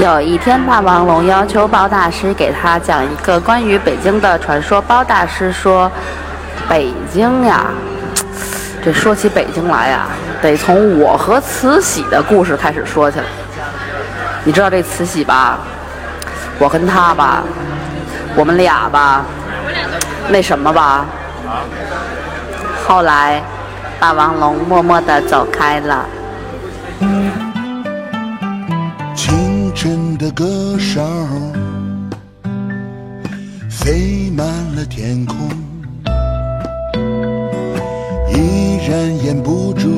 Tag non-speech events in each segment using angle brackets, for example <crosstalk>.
有一天，霸王龙要求包大师给他讲一个关于北京的传说。包大师说：“北京呀，<tsk> 这说起北京来呀，得从我和慈禧的故事开始说起来。你知道这慈禧吧？我跟她吧，我们俩吧，那什么吧。后来，霸王龙默默地走开了。”的歌声。飞满了天空，依然掩不住。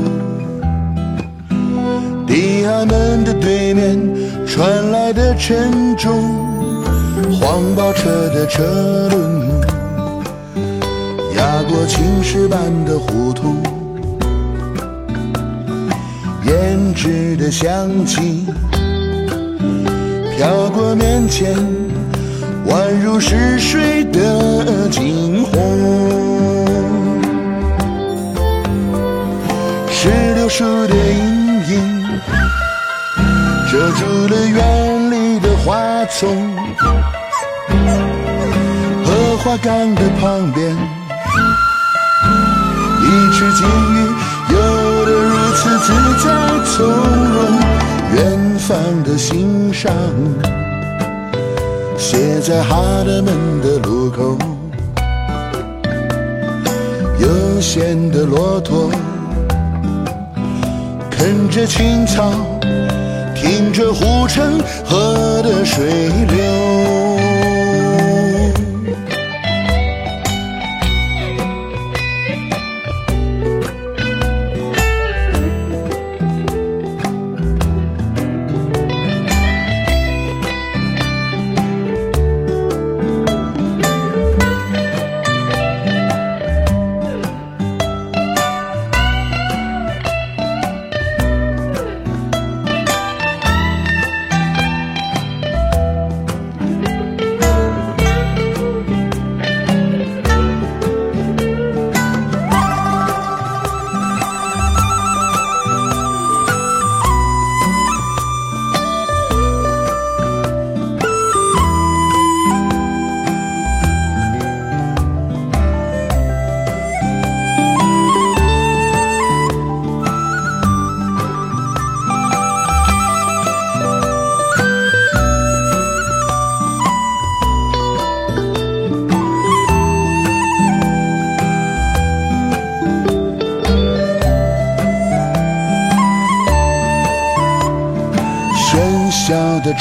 地衙门的对面传来的沉重，黄包车的车轮。压过青石板的胡同，胭脂的香气。飘过面前，宛如逝水的惊鸿。石榴树的阴影遮住了院里的花丛，荷花缸的旁边，一池金鱼游得如此自在从容。远放的心上，写在哈德门的路口。悠闲的骆驼，啃着青草，听着护城河的水流。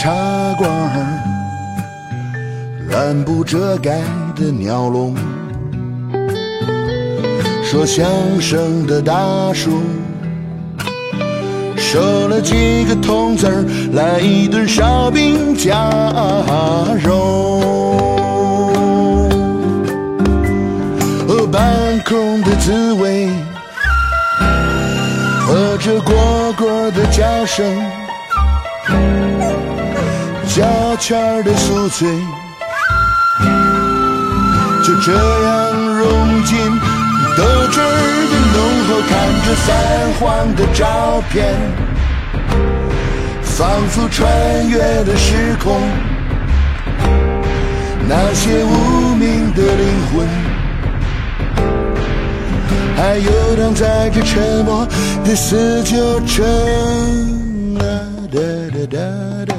茶馆儿，乱布遮盖的鸟笼，说相声的大叔，收了几个铜子儿，来一顿烧饼夹肉。半空的滋味，和着蝈蝈的叫声。圈的宿醉，就这样融进豆汁儿的浓厚。看着泛黄的照片，仿佛穿越了时空。那些无名的灵魂，还游荡在这沉默的四九城啊！哒哒哒哒。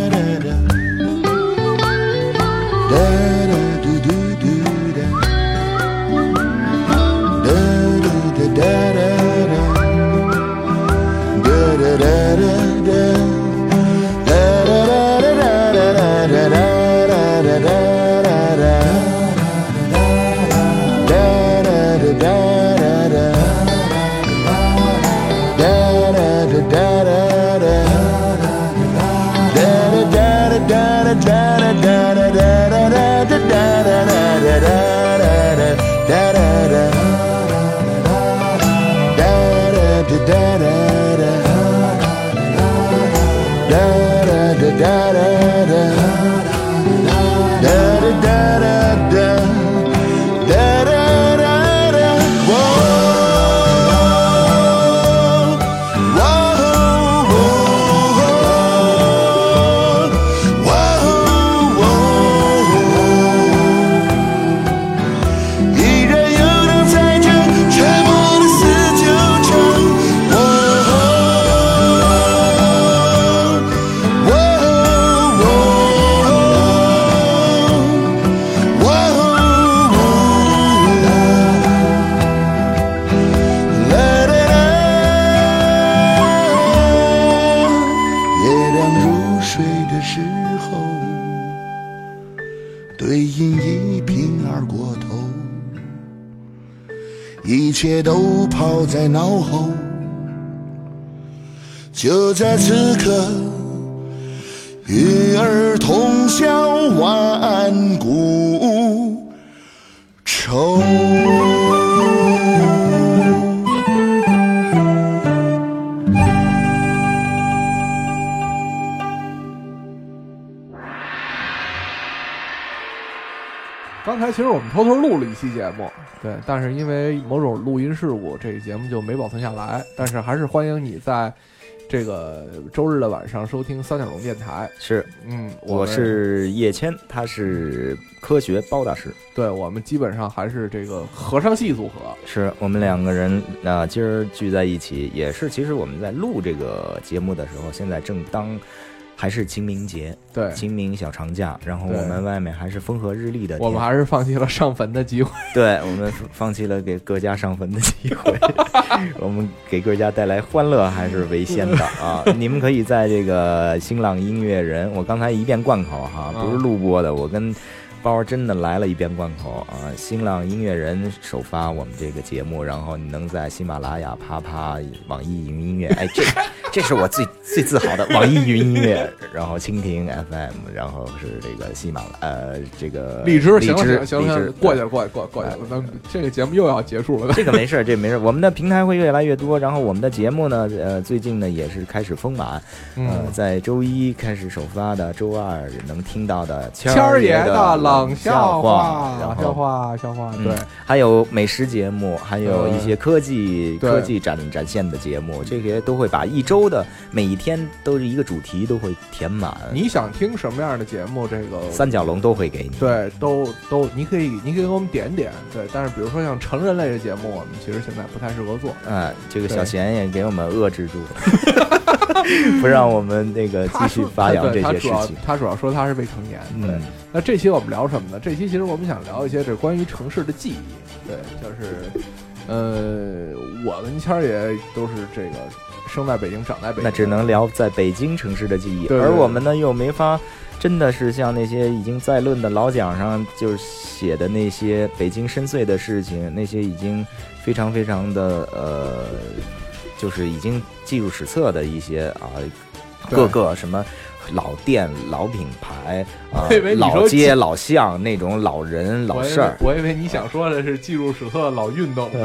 时候对饮一瓶二锅头一切都抛在脑后。就在此刻与尔同销万古愁。其实我们偷偷录了一期节目，对，但是因为某种录音事故，这个节目就没保存下来。但是还是欢迎你在这个周日的晚上收听三角龙电台。是，嗯，我们是叶谦，他是科学包大师，对我们基本上还是这个和尚系组合。是我们两个人啊、今儿聚在一起，也是其实我们在录这个节目的时候，现在正当还是清明节，对，清明小长假，然后我们外面还是风和日丽的，我们还是放弃了上坟的机会。<laughs> 对我们放弃了给各家上坟的机会，<laughs> 我们给各家带来欢乐还是为先的啊！<laughs> 你们可以在这个新浪音乐人，我刚才一遍贯口哈，不是录播的，我跟包真的来了一遍贯口啊！新浪音乐人首发我们这个节目，然后你能在喜马拉雅、啪啪、网易云音乐，哎，这 <laughs> 这是我最最自豪的网易云音乐，然后蜻蜓 FM，然后是这个喜马拉呃这个荔枝，行了荔枝荔枝过去了过去过过去了，咱们这个节目又要结束了。这个没事儿，这没事。我们的平台会越来越多，然后我们的节目呢，呃，最近呢也是开始丰满，呃，嗯，在周一开始首发的，周二能听到的谦谦儿爷的的冷笑话，然笑话笑话，嗯对，还有美食节目，还有一些科技、对科技展展现的节目，这些都会把一周的每一天都是一个主题都会填满，你想听什么样的节目？这个三角龙都会给你。对，都都，你可以，你可以给我们点点，对。但是比如说像成人类的节目，我们其实现在不太适合做。嗯，这个小贤也给我们遏制住了，<laughs> <laughs> 不让我们那个继续发扬这些事情。他主要说他是未成年。对，嗯，那这期我们聊什么呢？这期其实我们想聊一些这关于城市的记忆。对，就是，呃，我跟谦儿也都是这个生在北京，长在北京，那只能聊在北京城市的记忆，对对而我们呢又没法，真的是像那些已经在论的老讲上就是写的那些北京深邃的事情，那些已经非常非常的呃，就是已经记入史册的一些啊，各个什么。老店、老品牌 <laughs> 啊老街、老巷那种老人、老事儿，我以为你想说的是记入史册老运动。对，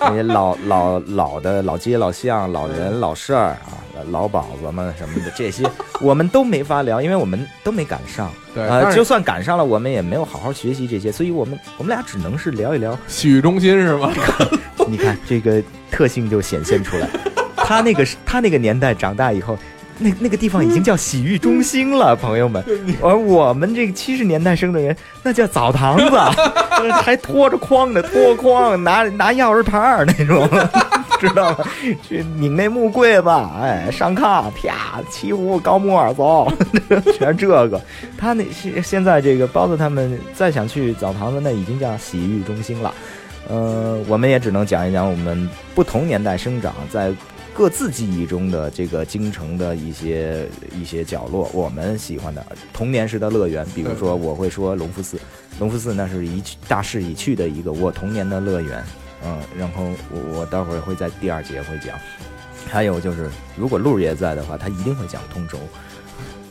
那些老 <laughs> 老老的老街老巷、老人老事儿啊，老鸨子们什么的，这些 <laughs> 我们都没法聊，因为我们都没赶上。对，呃，就算赶上了，我们也没有好好学习这些，所以我们我们俩只能是聊一聊。洗浴中心是吗？你看这个特性就显现出来，他那个是他那个年代长大以后。那那个地方已经叫洗浴中心了，朋友们。<laughs> 而我们这个七十年代生的人，那叫澡堂子，<laughs> 还拖着筐的拖筐，拿拿钥匙牌儿那种，<laughs> 知道吗？去拧那木柜子，哎，上炕，啪，沏壶高木耳走，全是这个。他那现现在这个包子他们再想去澡堂子，那已经叫洗浴中心了。呃，我们也只能讲一讲我们不同年代生长在各自记忆中的这个京城的一些一些角落，我们喜欢的童年时的乐园。比如说，我会说隆福寺，隆福寺那是一去大势已去的一个我童年的乐园。嗯，然后我我待会儿会在第二节会讲。还有就是，如果路爷在的话，他一定会讲通州。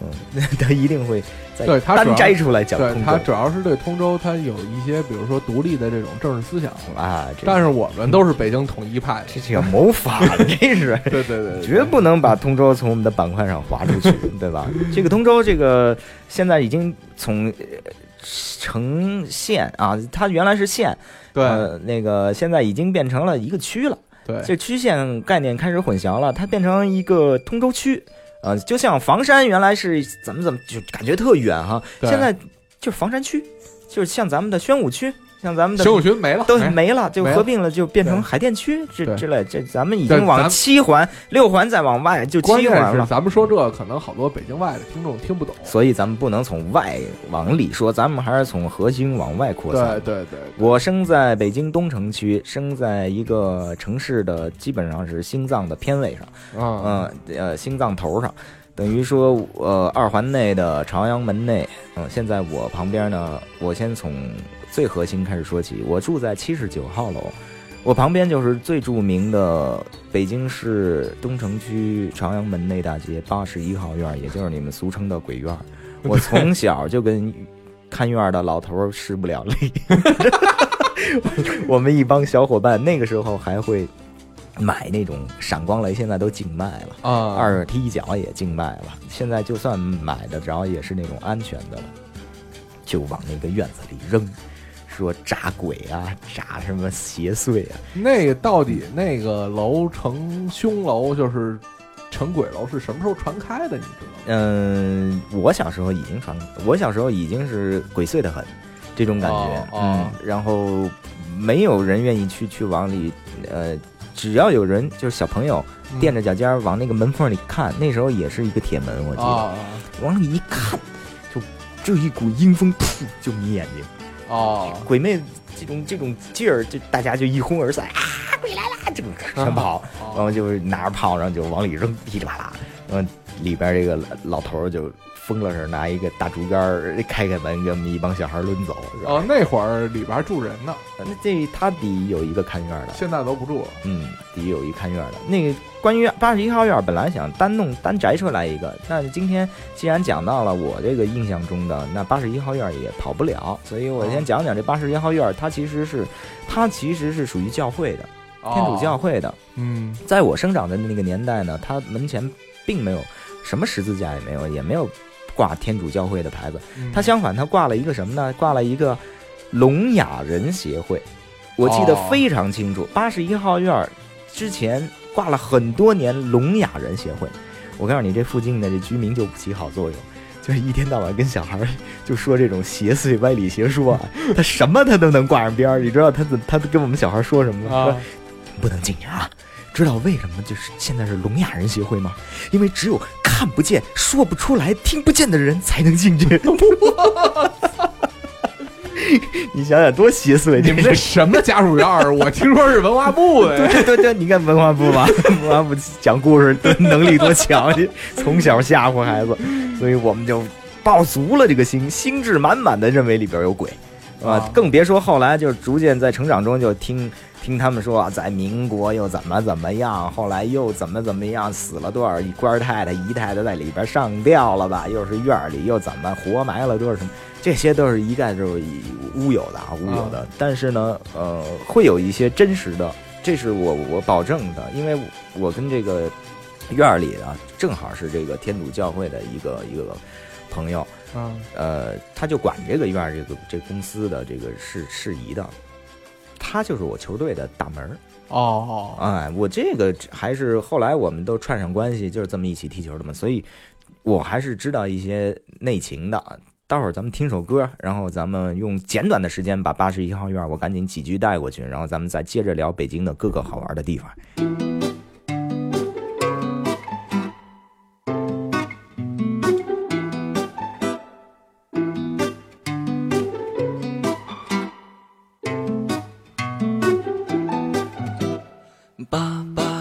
嗯，<laughs> 他一定会在对他摘出来讲对他主要是对通州，他有一些比如说独立的这种政治思想。啊。但是我们都是北京统一派的。这这个谋反，<laughs> 这是对对对，对绝不能把通州从我们的板块上划出去，对吧？这个通州，这个现在已经从呃城县啊，它原来是县，对呃，那个现在已经变成了一个区了。对这区县概念开始混淆了，它变成一个通州区。呃，就像房山原来是怎么怎么，就感觉特远哈，现在就是房山区，就是像咱们的宣武区，像咱们的玄武群没了，都没了，就合并了，就变成海淀区之对之类。这咱们已经往七环、六环再往外，就七环了。咱们说这可能好多北京外的听众听不懂。所以咱们不能从外往里说，咱们还是从核心往外扩对散。对对，我生在北京东城区，生在一个城市的基本上是心脏的偏位上，嗯嗯呃心脏头上，等于说呃二环内的朝阳门内，嗯、现在我旁边呢，我先从最核心开始说起，我住在七十九号楼。我旁边就是最著名的北京市东城区朝阳门内大街八十一号院，也就是你们俗称的鬼院。<laughs> 我从小就跟看院的老头儿势不两立。<laughs> 我们一帮小伙伴那个时候还会买那种闪光雷，现在都禁卖了。啊，二踢脚也禁卖了，现在就算买得着，也是那种安全的了，就往那个院子里扔，说炸鬼啊，炸什么邪祟啊，那个到底那个楼成凶楼就是成鬼楼是什么时候传开的？你知道吗？嗯，我小时候已经传，我小时候已经是鬼祟的很，这种感觉，哦哦嗯，然后没有人愿意去去往里，呃，只要有人就是小朋友嗯垫着脚尖往那个门缝里看，那时候也是一个铁门，我记得，啊往里一看，就就一股阴风，噗就迷眼睛。哦。鬼魅这种这种劲儿，就大家就一哄而散啊，鬼来啦，这么全跑，然后就是拿着炮，然后就往里扔，噼里啪啦，然后里边这个老头就疯了似的，拿一个大竹竿儿开开门，给我们一帮小孩抡走？哦，那会儿里边还住人呢，那这他底有一个看院的，现在都不住了。嗯，底有一看院的。那个关于八十一号院，本来想单弄单摘出来一个，但是今天既然讲到了我这个印象中的，那八十一号院也跑不了，所以我先讲讲这八十一号院，它其实是它其实是属于教会的，天主教哦，会的。嗯在我生长的那个年代呢，它门前并没有什么十字架，也没有，也没有挂天主教会的牌子。他相反，他挂了一个什么呢？挂了一个聋哑人协会。我记得哦非常清楚，八十一号院之前挂了很多年聋哑人协会。我告诉你，这附近的这居民就不起好作用，就是一天到晚跟小孩就说这种邪祟歪理邪说啊，<laughs> 他什么他都能挂上边儿。你知道他怎他跟我们小孩说什么吗？啊说不能进去啊！知道为什么就是现在是聋哑人协会吗？因为只有看不见、说不出来、听不见的人才能进去。<laughs> 你想想多邪祟！你们这什么家属院儿？我听说是文化部的。<laughs> 对对对，你看文化部吧，<laughs> 文化部讲故事的能力多强，从小吓唬孩子，所以我们就抱足了这个心，心智满满的认为里边有鬼，啊啊，更别说后来就是逐渐在成长中就听听他们说啊，在民国又怎么怎么样，后来又怎么怎么样，死了多少官太太、姨太太在里边上吊了吧，又是院里又怎么活埋了多少什么，这些都是一概就是以乌有的啊，乌有的。但是呢，呃，会有一些真实的，这是我我保证的，因为我跟这个院儿里啊，正好是这个天主教会的一个一个朋友，嗯。呃，他就管这个院儿这个这公司的这个事事宜的，他就是我球队的大门儿。哦哎，我这个还是后来我们都串上关系，就是这么一起踢球的嘛，所以我还是知道一些内情的。待会儿咱们听首歌，然后咱们用简短的时间把八十一号院我赶紧几句带过去，然后咱们再接着聊北京的各个好玩的地方。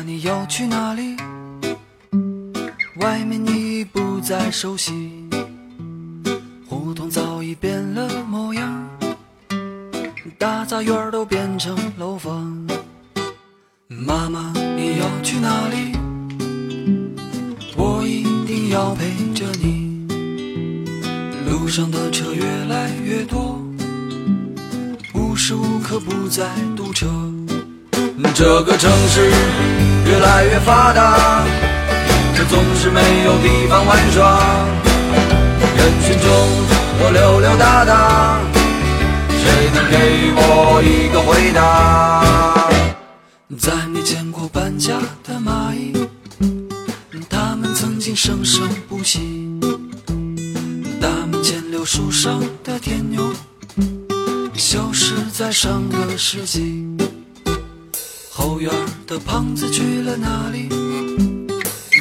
你要去哪里？外面你已不再熟悉，胡同早已变了模样，大杂院都变成楼房。妈妈，你要去哪里？我一定要陪着你。路上的车越来越多，无时无刻不在堵车。这个城市越来越发达，却总是没有地方玩耍。人群中我溜溜达达，谁能给我一个回答？在没见过搬家的蚂蚁，它们曾经生生不息。大门前柳树上的天牛，消失在上个世纪。后院的胖子去了哪里？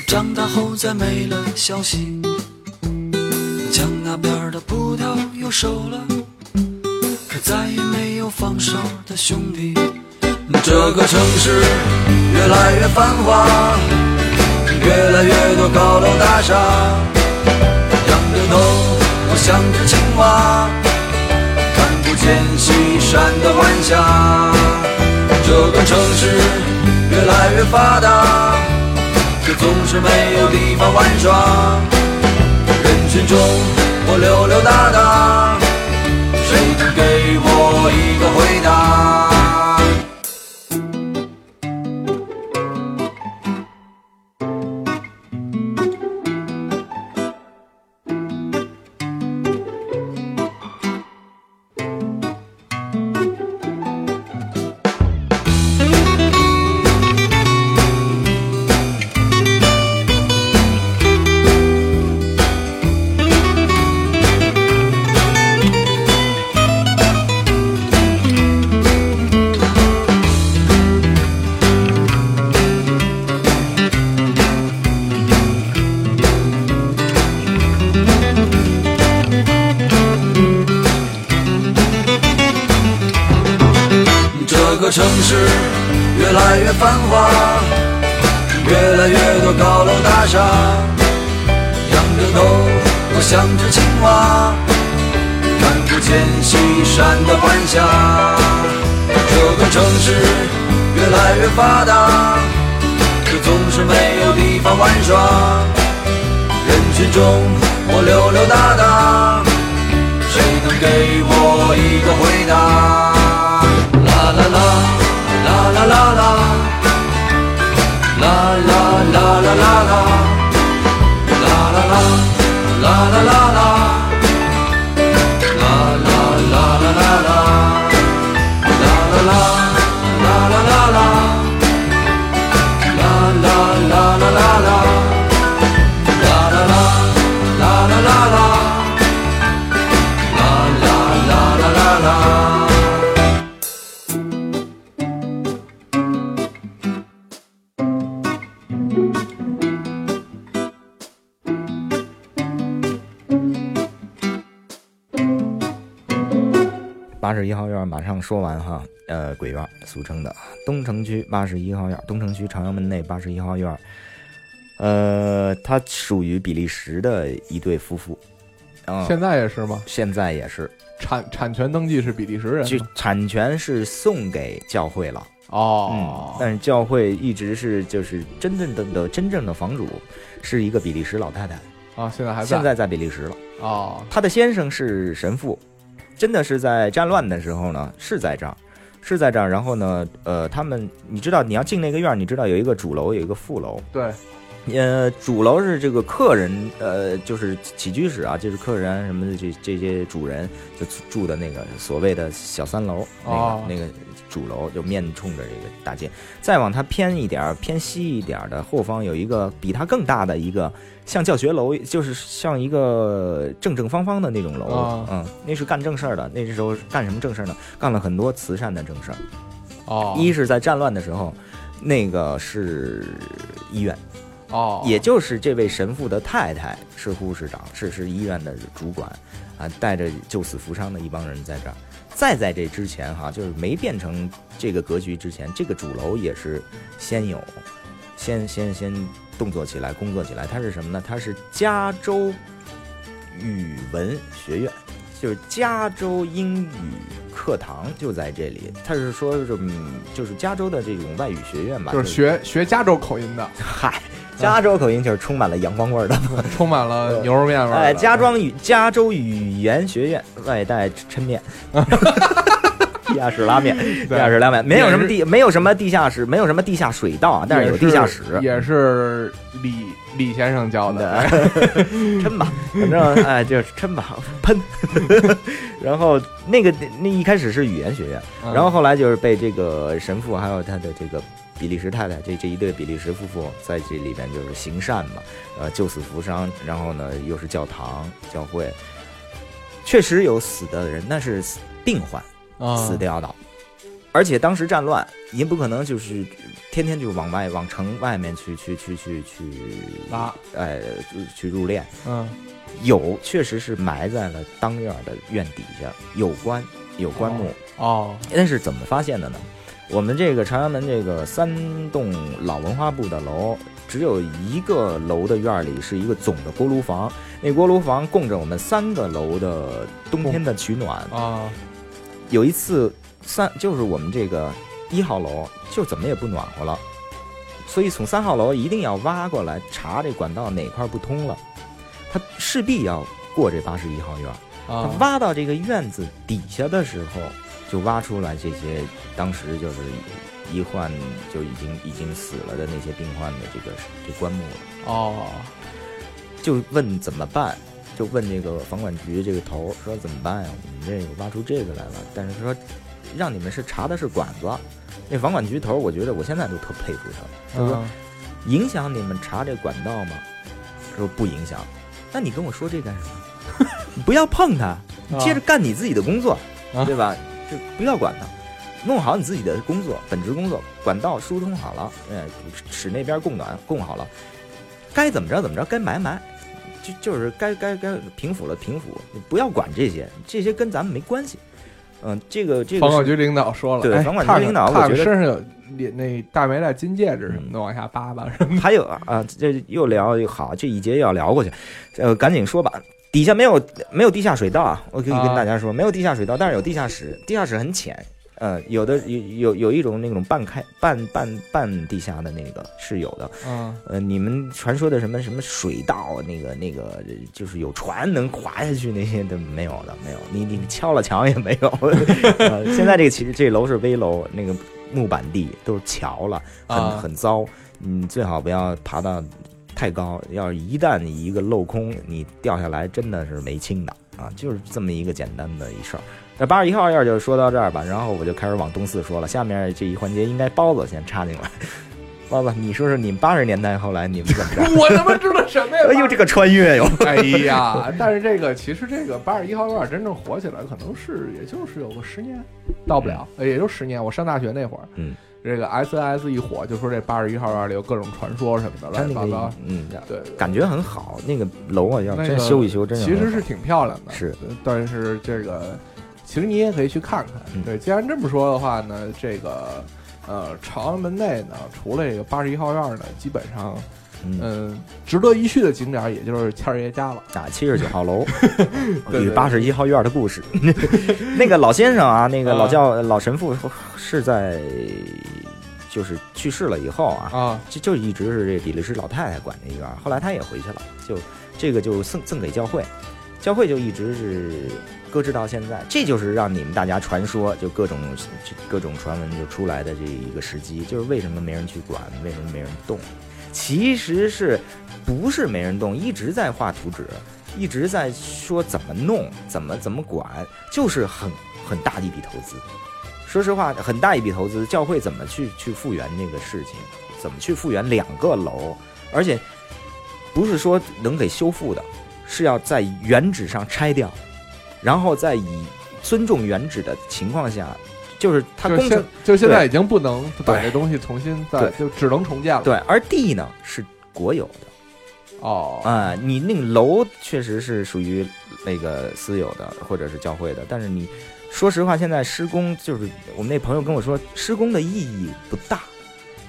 长大后再没了消息。墙那边的葡萄又熟了，可再也没有放手的兄弟。这个城市越来越繁华，越来越多高楼大厦，仰着头，我像只青蛙，看不见西山的晚霞。这个城市越来越发达，却总是没有地方玩耍。人群中我溜溜达达，谁能给我一个回答？一个回上说完哈，呃，鬼院俗称的东城区八十一号院，东城区朝阳门内八十一号院，呃，它属于比利时的一对夫妇，啊、现在也是吗？现在也是，产产权登记是比利时人就产权是送给教会了，哦。嗯，，但是教会一直是就是真正的的真正的房主是一个比利时老太太，啊，现在还在现在在比利时了。哦，他的先生是神父，真的是在战乱的时候呢，是在这儿，是在这儿。然后呢，呃，他们你知道你要进那个院儿，你知道有一个主楼，有一个副楼。对，呃，主楼是这个客人，呃，就是起居室啊，就是客人啊什么的这这些主人就住的那个所谓的小三楼，那个、哦那个主楼就面冲着这个大街。再往它偏一点儿，偏西一点儿的后方有一个比它更大的一个像教学楼，就是像一个正正方方的那种楼。哦嗯，那是干正事儿的。那时候干什么正事儿呢？干了很多慈善的正事儿。哦，一是在战乱的时候，那个是医院。哦，也就是这位神父的太太是护士长，是是医院的主管，啊，带着救死扶伤的一帮人在这儿。再在这之前哈，就是没变成这个格局之前，这个主楼也是先有，先先先动作起来，工作起来。它是什么呢？它是加州语文学院，就是加州英语课堂就在这里。他是说是嗯，就是加州的这种外语学院吧，就是学学加州口音的，嗨，加州口音就是充满了阳光味儿的。<laughs> 充满了牛肉面味儿。哎，加庄语加州语言学院外带抻面，<laughs> 地下室拉面，<laughs> 地下室拉面，没有什么地，没有什么地下室，没有什什么地下水道啊，但是有地下室。也是李李先生教的。<laughs> 抻吧，反正哎，就是抻吧，喷。<laughs> 然后那个那一开始是语言学院，嗯然后后来就是被这个神父还有他的这个比利时太太这这一对比利时夫妇在这里边就是行善嘛，呃，救死扶伤，然后呢又是教堂教会，确实有死的人，那是病患啊死掉的，而且当时战乱，您不可能就是天天就往外往城外面去去去去去拉，哎去入殓，嗯。有确实是埋在了当院的院底下，有棺有棺木。哦。那是怎么发现的呢？我们这个朝阳门这个三栋老文化部的楼，只有一个楼的院里是一个总的锅炉房，那锅炉房供着我们三个楼的冬天的取暖。啊有一次三就是我们这个一号楼就怎么也不暖和了，所以从三号楼一定要挖过来查这管道哪块不通了，他势必要过这八十一号院儿。他啊，挖到这个院子底下的时候，就挖出来这些当时就是医患就已经已经死了的那些病患的这个这棺木了。哦，就问怎么办，就问这个房管局这个头说怎么办呀？我们这个挖出这个来了，但是说让你们是查的是管子。那房管局头，我觉得我现在都特佩服他，就是说嗯影响你们查这管道吗？说不影响。那你跟我说这干什么？你 <laughs> 不要碰它，你接着干你自己的工作，啊对吧？就不要管它，弄好你自己的工作，本职工作，管道疏通好了，哎，使那边供暖供好了，该怎么着怎么着，该埋埋，就就是该该该平抚了平抚，你不要管这些，这些跟咱们没关系。嗯，这个这个是房管局领导说了，哎对房管局领导我觉得身上有连那大没戴金戒指什么的，往下扒扒什么还有啊啊，这又聊又好，这一节又要聊过去，呃，赶紧说吧。底下没有没有地下水道啊，我可以跟啊大家说，没有地下水道，但是有地下室，地下室很浅，呃，有的有有有一种那种半开半半半地下的那个是有的，嗯呃，你们传说的什么什么水道，那个那个就是有船能滑下去那些的没有的，没有，你你敲了墙也没有。<laughs> 呃，现在这个其实这楼是危楼，那个木板地都是桥了，很啊很糟，你最好不要爬到太高，要是一旦一个镂空，你掉下来真的是没轻的啊，就是这么一个简单的一事儿。那八十一号院就说到这儿吧，然后我就开始往东四说了。下面这一环节应该包子先插进来。包子，你说说你们八十年代后来你们怎么着？我他妈知道什么呀？<laughs> 哎呦，这个穿越哟！<laughs> 哎呀，但是这个其实这个八十一号院真正火起来，可能是也就是有个十年，到不了，呃也就十年。我上大学那会儿，嗯，这个 SNS 一火，就说这八十一号院里有各种传说什么的，乱七八糟。嗯，对，感觉很好，那个楼啊要那个真修一修，真很好其实是挺漂亮的，是，但是这个其实你也可以去看看。嗯。对，既然这么说的话呢，这个呃朝阳门内呢，除了这个八十一号院呢，基本上嗯。嗯值得一去的景点，也就是谦儿爷家了。啊，七十九号楼。<laughs> 对与八十一号院的故事。<laughs> 那个老先生啊，那个老啊。教老神父是在就是去世了以后啊，啊，就就一直是这比利时老太太管这院儿，后来他也回去了，就这个就赠赠给教会，教会就一直是搁置到现在，这就是让你们大家传说就各种各种传闻就出来的这一个时机，就是为什么没人去管，为什么没人动，其实是不是没人动，一直在画图纸，一直在说怎么弄，怎么怎么管，就是很很大的一笔投资。<laughs> 说实话，很大一笔投资，教会怎么去去复原这个事情？怎么去复原两个楼？而且不是说能给修复的，是要在原址上拆掉，然后再以尊重原址的情况下，就是它工程就现在已经不能把这东西重新再就只能重建了。对，而地呢是国有的。哦，啊、你那个楼确实是属于那个私有的或者是教会的，但是你说实话，现在施工就是我们那朋友跟我说，施工的意义不大，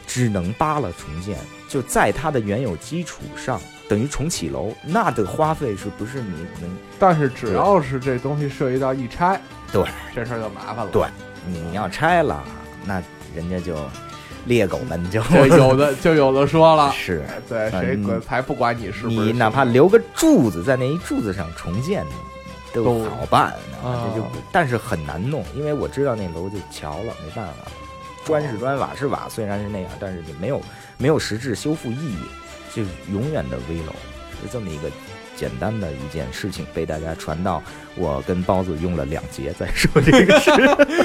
只能扒了重建，就在它的原有基础上，等于重启楼，那的花费是不是你能但是只要是这东西涉及到一拆，对。这事儿就麻烦了。对你要拆了，那人家就猎狗们就 <laughs> 有的就有的说了，<laughs> 是。对，谁嗯管才不管你是不是你哪怕留个柱子在那一柱子上重建，都都好办啊这就但是很难弄，因为我知道那楼就桥了，没办法，砖是砖，瓦是瓦，虽然是那样，但是就没有没有实质修复意义，就是永远的危楼，是这么一个简单的一件事情，被大家传到我跟包子用了两节在说这个事。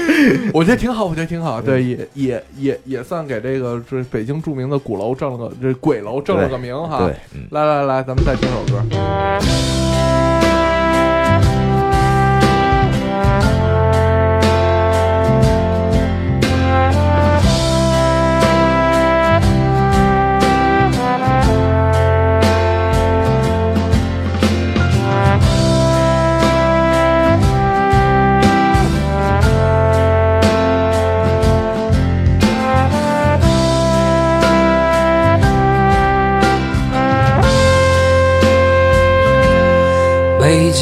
<laughs> 我觉得挺好，我觉得挺好。对，也也也也算给这个这北京著名的鼓楼挣了个这鬼楼挣了个名哈。对，嗯。来来来，咱们再听首歌。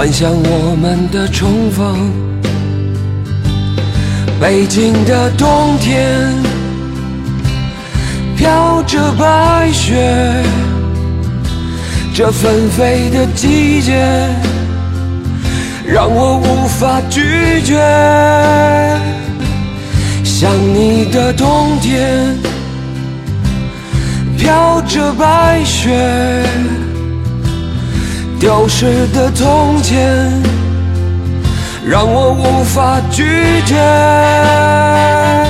幻想我们的重逢。北京的冬天飘着白雪，这纷飞的季节让我无法拒绝。想你的冬天飘着白雪，丢失的从前。让我无法拒绝。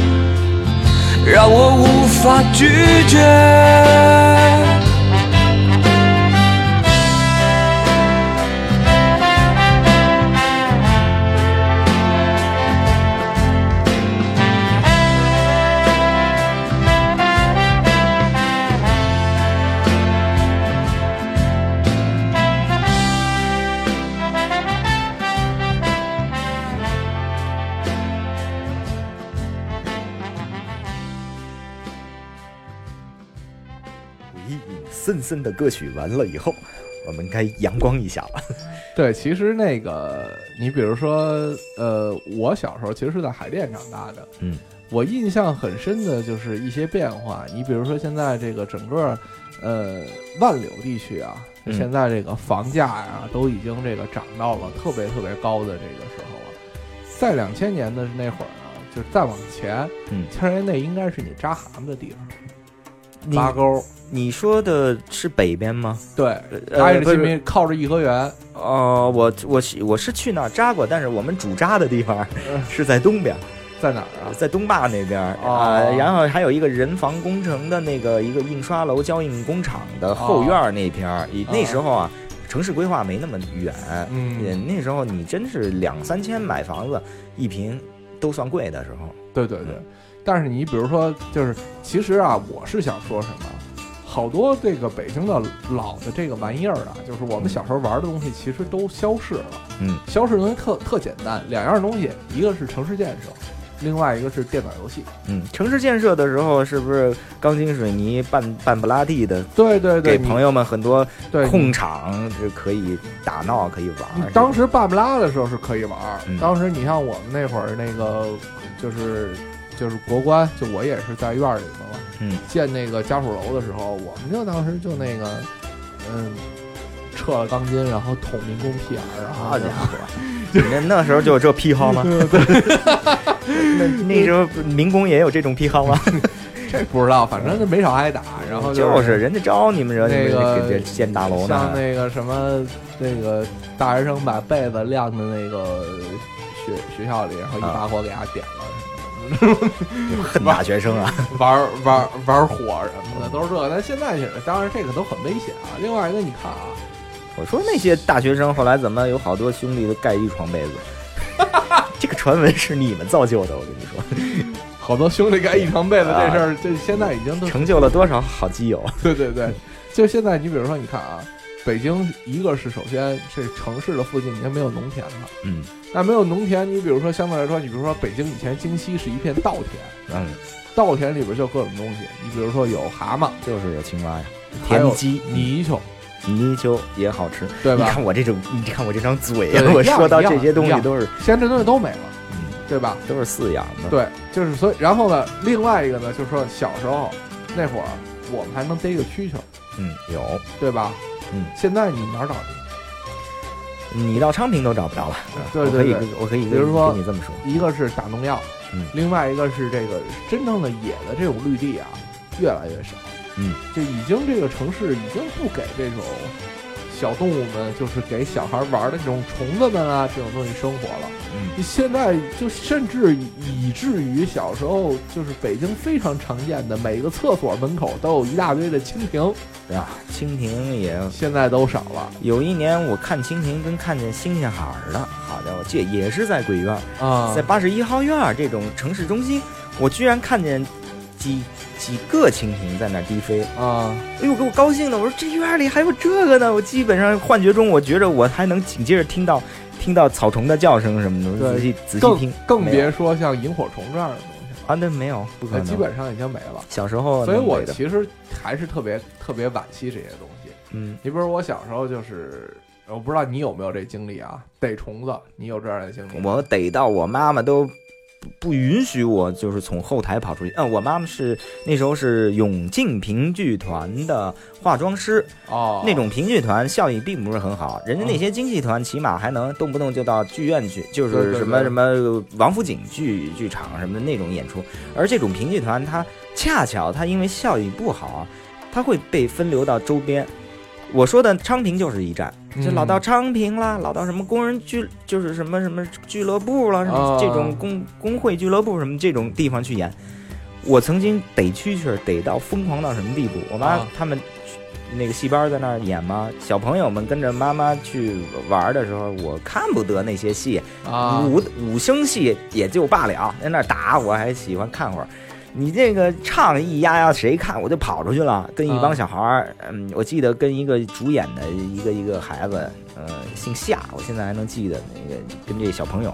让我无法拒绝。森森的歌曲完了以后，我们该阳光一下了。<laughs> 对，其实那个，你比如说，呃，我小时候其实是在海淀长大的，嗯，我印象很深的就是一些变化。你比如说现在这个整个，呃，万柳地区啊，嗯现在这个房价呀都已经这个涨到了特别特别高的这个时候了。在两千年的那会儿啊，就是再往前，嗯千人内应该是你扎蛤蟆的地方，你八沟。你说的是北边吗？对，呃挨着靠着颐和园，哦、我我是我是去那儿扎过，但是我们主扎的地方嗯。<laughs> 是在东边，<laughs> 在哪儿啊？在东坝那边啊、然后还有一个人防工程的那个一个印刷楼胶印工厂的后院那片那时候啊，城市规划没那么远，嗯。那时候你真是两三千买房子一平都算贵的时候，对对对。嗯，但是你比如说，就是其实啊，我是想说什么，好多这个北京的老的这个玩意儿啊，就是我们小时候玩的东西，其实都消逝了。嗯，消逝的东西特特简单，两样东西，一个是城市建设，另外一个是电脑游戏。嗯，城市建设的时候是不是钢筋水泥半半不拉地的，对对对，给朋友们很多对空场是可以打闹可以玩。当时半不拉的时候是可以玩，嗯当时你像我们那会儿那个就是就是国关，就我也是在院里头嘛，嗯，建那个家属楼的时候，我们就当时就那个，嗯，撤了钢筋，然后捅民工屁眼儿，然后家伙，那那时候就有这癖好吗？<laughs> <laughs> 那那时候民工也有这种癖好吗？<laughs> 这不知道，反正就没少挨打，然后就是人家招你们惹你们建大楼呢。像，那个什么那个大学生把被子晾在那个学学校里，然后一把火给他点了，<laughs> 恨大学生啊！<laughs> 玩玩玩火什么的，都是这个。但现在是，当然这个都很危险啊。另外一个，你看啊，我说那些大学生后来怎么有好多兄弟都盖一床被子？<laughs> 这个传闻是你们造就的，我跟你说，好多兄弟盖一床被子这事儿，这现在已经都成就了多少好基友？对对对，就现在你比如说，你看啊，北京一个是首先这城市的附近已经没有农田了。嗯那没有农田，你比如说相对来说，你比如说北京以前京西是一片稻田，嗯，稻田里边就各种东西，你比如说有蛤蟆、就是有青蛙呀，还有田鸡、泥鳅，泥鳅也好吃。对吧？你看我这种，你看我这张嘴啊，我说到这些东西都是，现在这东西都没了，嗯，对吧？都是饲养的。，对，就是所以，然后呢，另外一个呢，就是说小时候那会儿我们还能逮个蛐蛐，嗯，有。对吧？嗯，现在你哪儿找去？你到昌平都找不着了。对对对，我可以比如说跟你这么说。一个是打农药，嗯另外一个是这个真正的野的这种绿地啊，越来越少。嗯，就已经这个城市已经不给这种小动物们，就是给小孩玩的这种虫子们啊这种东西生活了。嗯，你现在就甚至以以至于小时候就是北京非常常见的，每个厕所门口都有一大堆的蜻蜓，对啊，蜻蜓也现在都少了。有一年我看蜻蜓跟看见星星海儿了，好家伙，这也是在鬼院，啊。在八十一号院这种城市中心，我居然看见几几个蜻蜓在那儿低飞，啊，哎呦，给我高兴的！我说这院儿里还有这个呢！我基本上幻觉中，我觉着我还能紧接着听到听到草虫的叫声什么的，对仔细仔细听，更别说像萤火虫这样的东西了，啊，那没有，不可能，基本上已经没了。小时候所以我其实还是特别特别惋惜这些东西。嗯你比如我小时候就是，我不知道你有没有这经历啊，逮虫子，你有这样的经历？我逮到我妈妈都不不允许我就是从后台跑出去。嗯，我妈妈是那时候是永靖评剧团的化妆师，哦，那种评剧团效益并不是很好，人家那些京戏团起码还能动不动就到剧院去，就是什么什么王府井剧剧场什么的那种演出，而这种评剧团它恰巧它因为效益不好，它会被分流到周边。我说的昌平就是一站，就嗯老到昌平啦，老到什么工人俱，就是什么什么俱乐部了，什么啊这种工工会俱乐部什么这种地方去演。我曾经逮蛐蛐逮到疯狂到什么地步？我妈啊他们那个戏班在那儿演嘛，小朋友们跟着妈妈去玩的时候，我看不得那些戏，啊，武武生戏也就罢了，在那儿打我还喜欢看会儿。你这个唱一压压谁看，我就跑出去了，跟一帮啊。小孩儿，嗯，我记得跟一个主演的一个一个孩子，呃，姓夏，我现在还能记得那个跟这小朋友，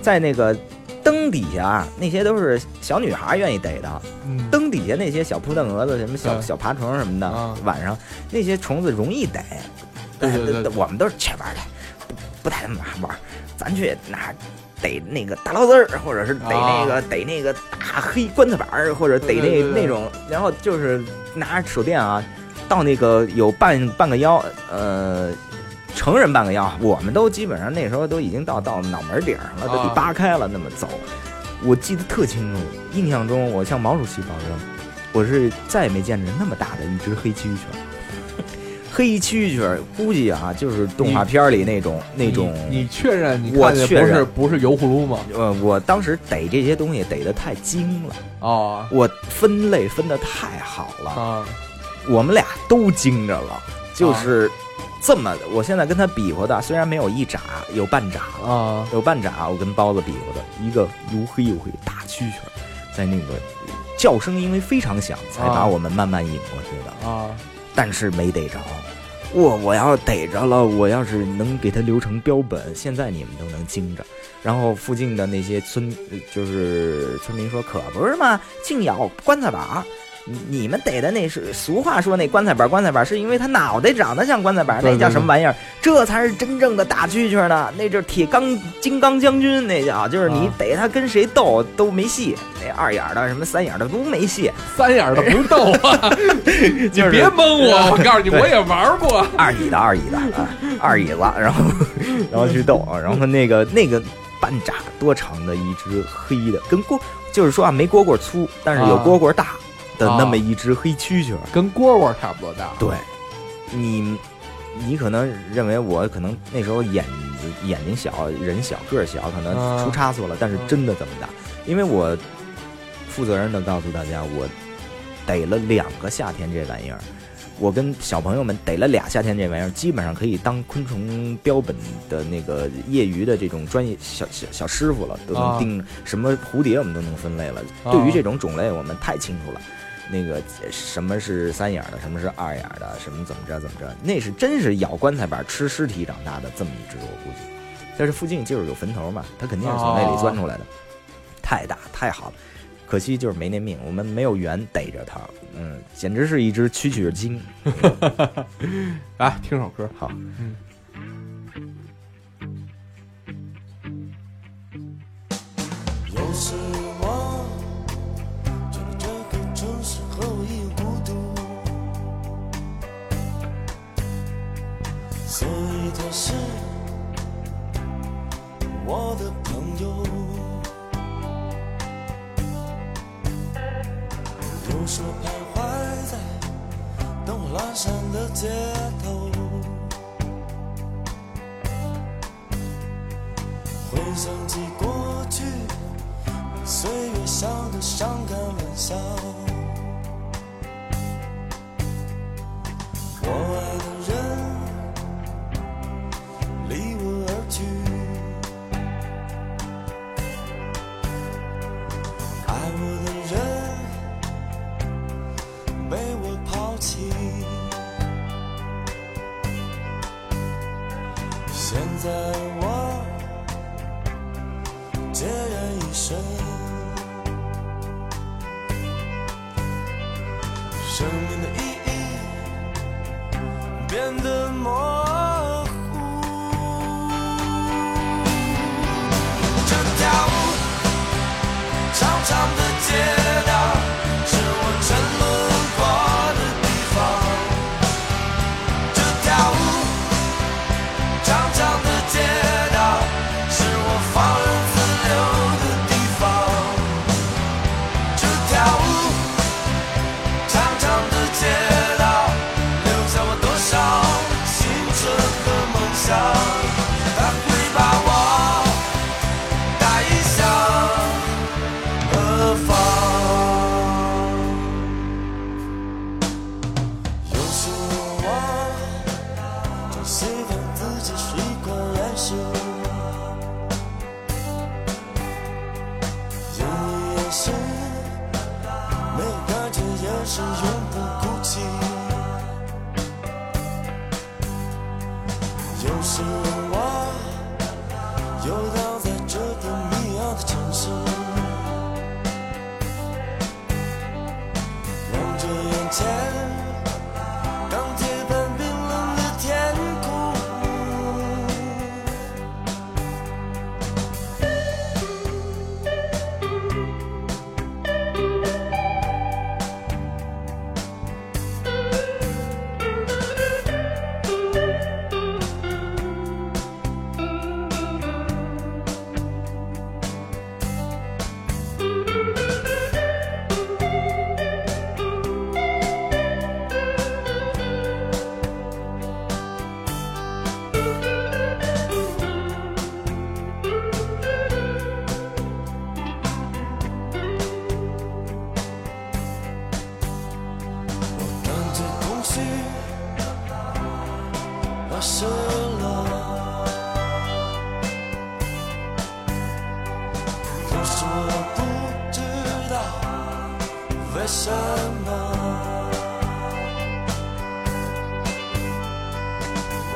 在那个灯底下啊，那些都是小女孩愿意逮的，嗯。灯底下那些小扑腾蛾子、什么小对小爬虫什么的，啊。晚上那些虫子容易逮，对对对。呃我们都是去玩去，不不带他们玩，咱去哪逮那个大捞子儿，或者是逮那个、逮那个大黑棺材板儿，或者逮那那种，然后就是拿着手电啊，到那个有半半个腰，呃。成人半个腰，我们都基本上那时候都已经到到脑门顶上了，都得啊扒开了那么走。我记得特清楚，印象中我向毛主席保证，我是再也没见着那么大的一只黑蛐蛐儿。黑蛐蛐儿估计啊，就是动画片里那种那种。你你确认你我看见不是确认不是油葫芦吗？呃，我当时逮这些东西逮得太精了，哦我分类分得太好了，啊我们俩都惊着了，就是这么。我现在跟他比划的，虽然没有一眨，有半眨，啊有半眨，我跟包子比划的一个又黑又黑大蛐蛐，在那个叫声因为非常响，才把啊我们慢慢引过去的。啊但是没逮着。我我要逮着了，我要是能给他留成标本，现在你们都能惊着。然后附近的那些村，就是村民说，可不是嘛，净咬棺材板。你你们逮的那是俗话说那棺材板，棺材板是因为他脑袋长得像棺材板，那叫什么玩意儿？这才是真正的大蛐蛐呢，那就是铁钢金刚将军，那叫就是你啊逮他跟谁斗都没戏，那二眼的什么三眼的都没戏，三眼的不斗啊！<laughs> 你就是别蒙我，我告诉你，我也玩过。<laughs> 二椅的二椅的啊，二椅子，然后 <laughs> 然后去斗，然后那个那个半拃多长的一只黑的，跟蝈就是说啊没蝈蝈粗，但是有啊蝈蝈大的啊那么一只黑蛐蛐。跟蝈蝈差不多大。对，你你可能认为我可能那时候眼眼睛小，人小个儿小，可能啊出差错了，但是真的这么大，因为我负责任的告诉大家，我逮了两个夏天这玩意儿。我跟小朋友们逮了俩夏天这玩意儿，基本上可以当昆虫标本的那个业余的这种专业小小小师傅了，都啊能定什么蝴蝶，我们都能分类了。啊对于这种种类，我们太清楚了。那个呃什么是三眼儿的，什么是二眼儿的，什么怎么着怎么着，那是真是咬棺材板吃尸体长大的这么一只，我估计。但是附近就是有坟头嘛，它肯定是从那里钻出来的，太大太好了。可惜就是没那命，我们没有缘逮着它，嗯，简直是一只蛐蛐精。来 <laughs> 听首歌。好，有时所以他是我的朋友。有时徘徊在灯火阑珊的街头。回想起过去，岁月笑得伤感玩笑。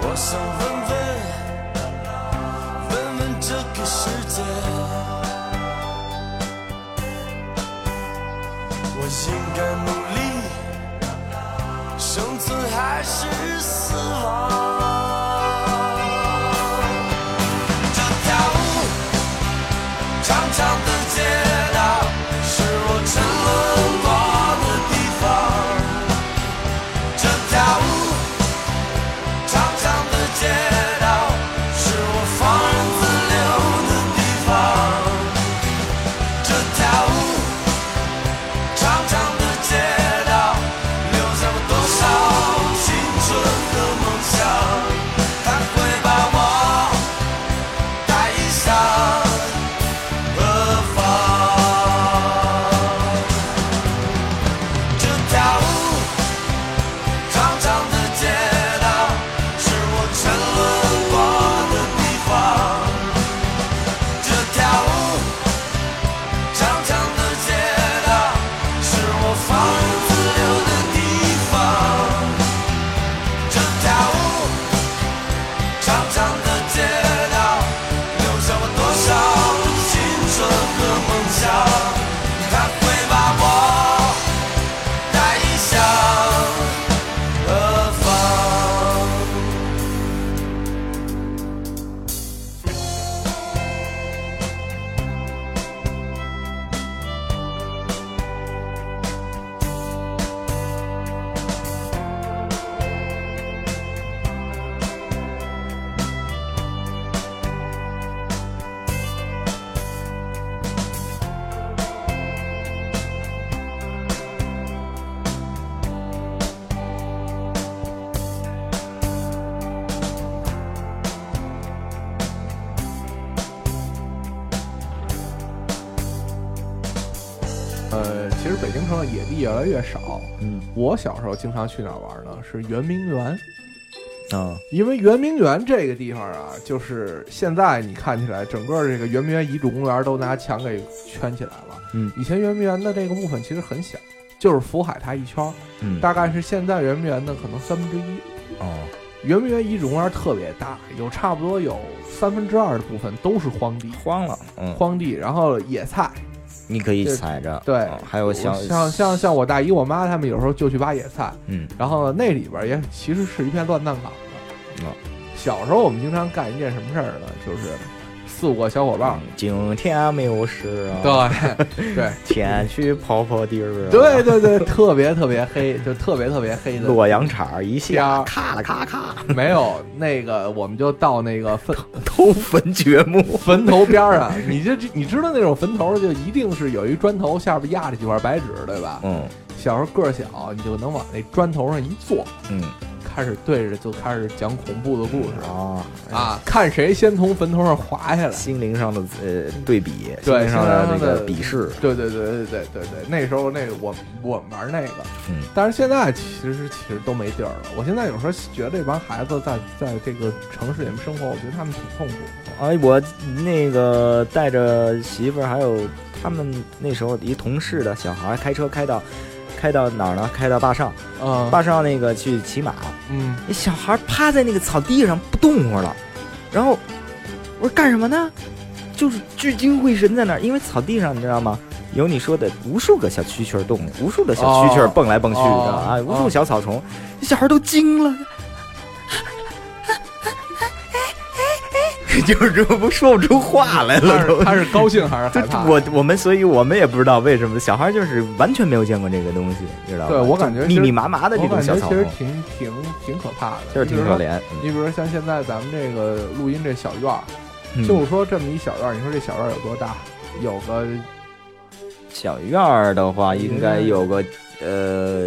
我想问问问问这个世界我应该努力生存还是死亡？来越少。嗯我小时候经常去哪儿玩呢？是圆明园，啊，因为圆明园这个地方啊，就是现在你看起来，整个这个圆明园遗址公园都拿墙给圈起来了。嗯以前圆明园的这个部分其实很小，就是福海它一圈，嗯，大概是现在圆明园的可能三分之一。哦，圆明园遗址公园特别大，有差不多有三分之二的部分都是荒地，荒了，嗯，荒地，然后野菜。你可以对踩着，对嗯还有像像像像我大姨我妈他们有时候就去挖野菜，嗯然后那里边也其实是一片乱葬岗的。嗯小时候我们经常干一件什么事儿呢？就是四五个小伙伴今天没有事啊，对对。<laughs> 天去跑跑地儿啊，对对对，特别特别黑，就特别特别黑的。洛阳铲儿一下，咔啦咔咔，没有那个，我们就到那个坟 <laughs> 头坟掘墓，坟头边儿上，你就你知道那种坟头就一定是有一砖头，下边压着几块白纸，对吧？嗯。小时候个儿小，你就能往那砖头上一坐，嗯开始对着就开始讲恐怖的故事啊啊，看谁先从坟头上滑下来。心灵上的呃对比，心对灵上的那个鄙视，对对对对对对对，那时候那个我我们玩那个，嗯，但是现在其实其实都没地儿了。我现在有时候觉得这帮孩子在在这个城市里面生活，我觉得他们挺痛苦的。哎，我那个带着媳妇儿还有他们那时候一同事的小孩儿开车开到开到哪儿呢？开到坝上，嗯坝上那个去骑马，嗯那小孩趴在那个草地上不动活了，然后我说干什么呢？就是聚精会神在那儿，因为草地上你知道吗？有你说的无数个小蛐蛐儿动，无数的小蛐蛐蹦来蹦去的、哦啊，无数哦小草丛，这小孩都惊了。就是不说不出话来了。他是高兴还是害怕？我我们所以我们也不知道为什么小孩就是完全没有见过这个东西，知道吧？对我感觉密密麻麻的这种小草丛，其实挺挺挺可怕的，就是挺可。怜。嗯你比如说像现在咱们这个录音这小院儿，嗯就是说这么一小院儿，你说这小院儿有多大？有个小院儿的话，应该有个呃，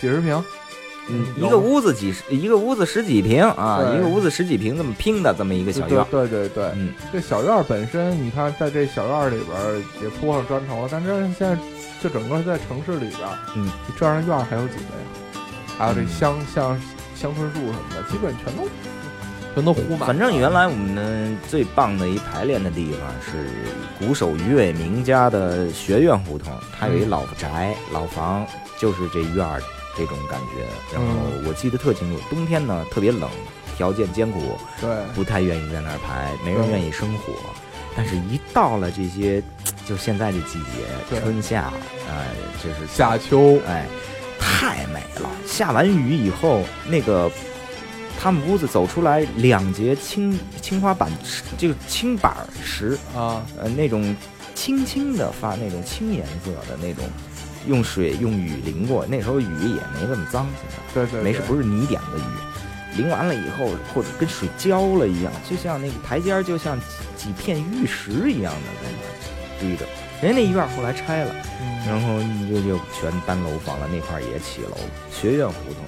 几十平，嗯，一个屋子几十，一个屋子十几平啊，一个屋子十几平这么拼的这么一个小院儿。对对对对，嗯，这小院儿本身，你看在这小院儿里边儿也铺上砖头了，但这现在就整个在城市里边儿，嗯，这样的院儿还有几个呀？还有这嗯香像香椿树什么的，基本全都全都糊满。反正原来我们最棒的一排练的地方是鼓手于伟明家的学院胡同，它有一嗯老宅、老房，就是这院儿这种感觉。然后我记得特清楚，冬天呢特别冷，条件艰苦，对不太愿意在那儿排，没人愿意生火。但是，一到了这些，就现在这季节，春夏，哎、就是夏秋，哎，太美了。下完雨以后，那个他们屋子走出来两节青青花板石，这个青板石，啊，呃，那种青青的发那种青颜色的那种，用水用雨淋过，那时候雨也没那么脏，现在。对对，没事，不是泥点的雨，淋完了以后，或者跟水浇了一样，就像那个台阶儿，就像几几片玉石一样的在那儿堆着。人家那院儿后来拆了，嗯然后就就全单楼房了，那块儿也起楼，学院胡同，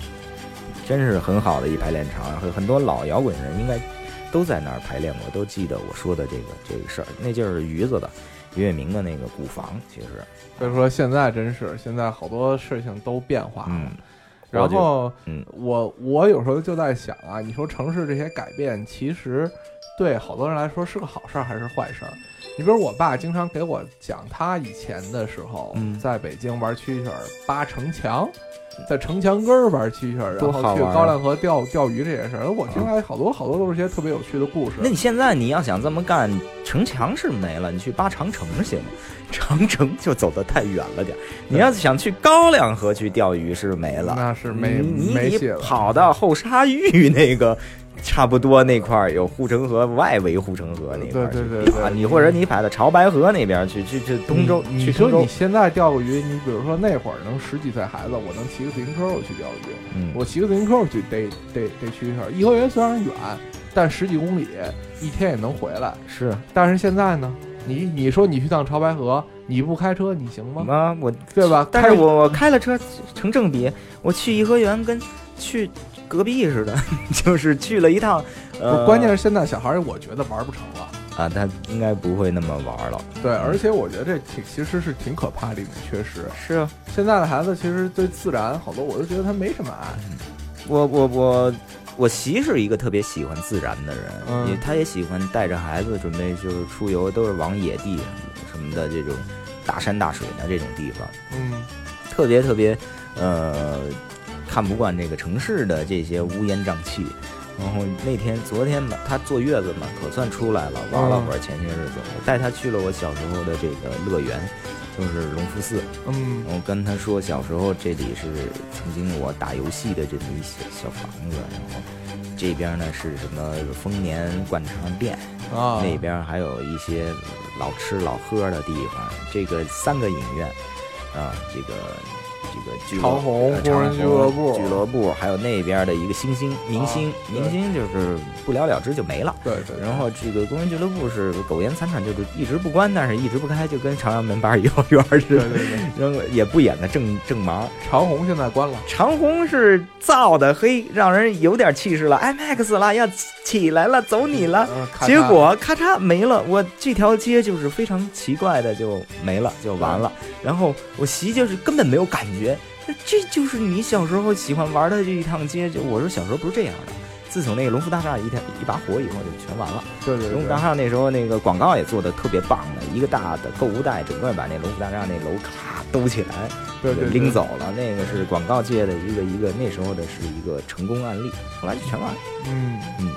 真是很好的一排练场，很很多老摇滚人应该都在那儿排练过，都记得我说的这个这个事儿。那就是鱼子的于月明的那个古房，其实，所以说现在真是现在好多事情都变化了。嗯，然后，嗯我我有时候就在想啊，你说城市这些改变，其实对好多人来说是个好事儿还是坏事儿？你比如我爸经常给我讲他以前的时候，嗯在北京玩蛐蛐儿、扒城墙，在城墙根儿玩蛐蛐儿，然后去高粱河钓钓鱼这些事儿。我听来好多好多都是些特别有趣的故事。那你现在你要想这么干，城墙是没了，你去扒长城行吗？长城就走得太远了点儿。你要是想去高粱河去钓鱼是没了，那是没你你你没戏了。跑到后沙峪那个。差不多那块儿有护城河，外围护城河那块儿对对对对去啊，你或者你跑到潮白河那边去，去去东周，你说你现在钓个鱼，你比如说那会儿能十几岁孩子，我能骑个自行车我去钓鱼，嗯，我骑个自行车我去逮逮逮蛐蛐儿。颐和园虽然远，但十几公里，一天也能回来。是但是现在呢，你你说你去趟潮白河，你不开车你行吗？啊，我对吧？但是开我我开了车成正比，我去颐和园跟去隔壁似的，<laughs> 就是去了一趟。呃，关键是现在小孩儿，我觉得玩不成了。啊，他应该不会那么玩了。对，而且我觉得这挺其实是挺可怕的一种缺失。是啊，现在的孩子其实对自然好多，我都觉得他没什么爱。我我我我媳是一个特别喜欢自然的人，嗯也她也喜欢带着孩子准备就是出游，都是往野地什么的这种大山大水的这种地方，嗯特别特别呃看不惯这个城市的这些乌烟瘴气。然后那天昨天吧，他坐月子嘛，可算出来了，玩了会儿。前些日子，我带他去了我小时候的这个乐园，就是隆福寺。嗯我跟他说，小时候这里是曾经我打游戏的这么一小小房子，然后这边呢是什么丰年灌肠店，啊，那边还有一些老吃老喝的地方。这个三个影院啊，这个这个俱乐长虹呃工人俱乐部俱乐部，还有那边的一个星星明星，对明星就是不了了之就没了。对对，然后这个工人俱乐部是苟延残喘，就是一直不关，但是一直不开，就跟朝阳门八十一号院似的。对对对，然后也不演的正正忙。长虹现在关了。长虹是造的黑，让人有点气势了，IMAX 了，要起来了，走你了。结果咔嚓没了，我这条街就是非常奇怪的就没了，就完了。然后我媳就是根本没有感觉，这就是你小时候喜欢玩的这一趟街。就我说小时候不是这样的，自从那个龙福大厦一天一把火以后就全完了。对对对龙福大厦那时候那个广告也做的特别棒的，一个大的购物袋，整个把那龙福大厦那楼咔兜起来，对对，对拎走了。那个是广告界的一个一个那时候的是一个成功案例，后来就全完了。嗯嗯，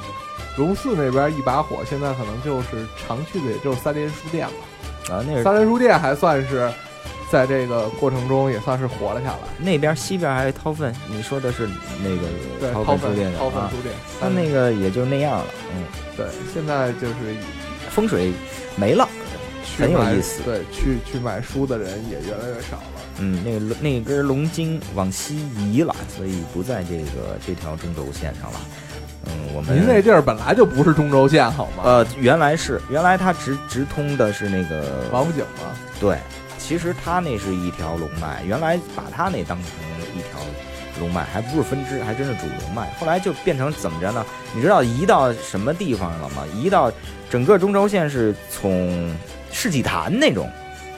龙寺那边一把火，现在可能就是常去的也就是三联书店了。啊，那是三联书店还算是在这个过程中也算是活了下来。那边西边还有掏粪，你说的是那，个掏掏粪粪书店掏粪书店，他那个也就那样了，嗯，对，现在就是风水没了，很有意思对，去去买书的人也越来越少了。嗯，那个那根龙筋往西移了，所以不在这个这条中轴线上了。嗯，我们您那地儿本来就不是中轴线，好吗？呃原来是原来它直直通的是那个王府井吗，对，其实它那是一条龙脉，原来把它那当成一条龙脉，还不是分支，还真是主龙脉。后来就变成怎么着呢？你知道移到什么地方了吗？移到整个中轴线是从世纪坛那种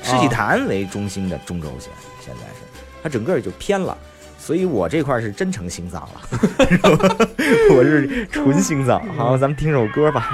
世纪坛为中心的中轴线，现在是它整个就偏了。所以我这块是真成心脏了，<laughs> 我是纯心脏。好，咱们听首歌吧。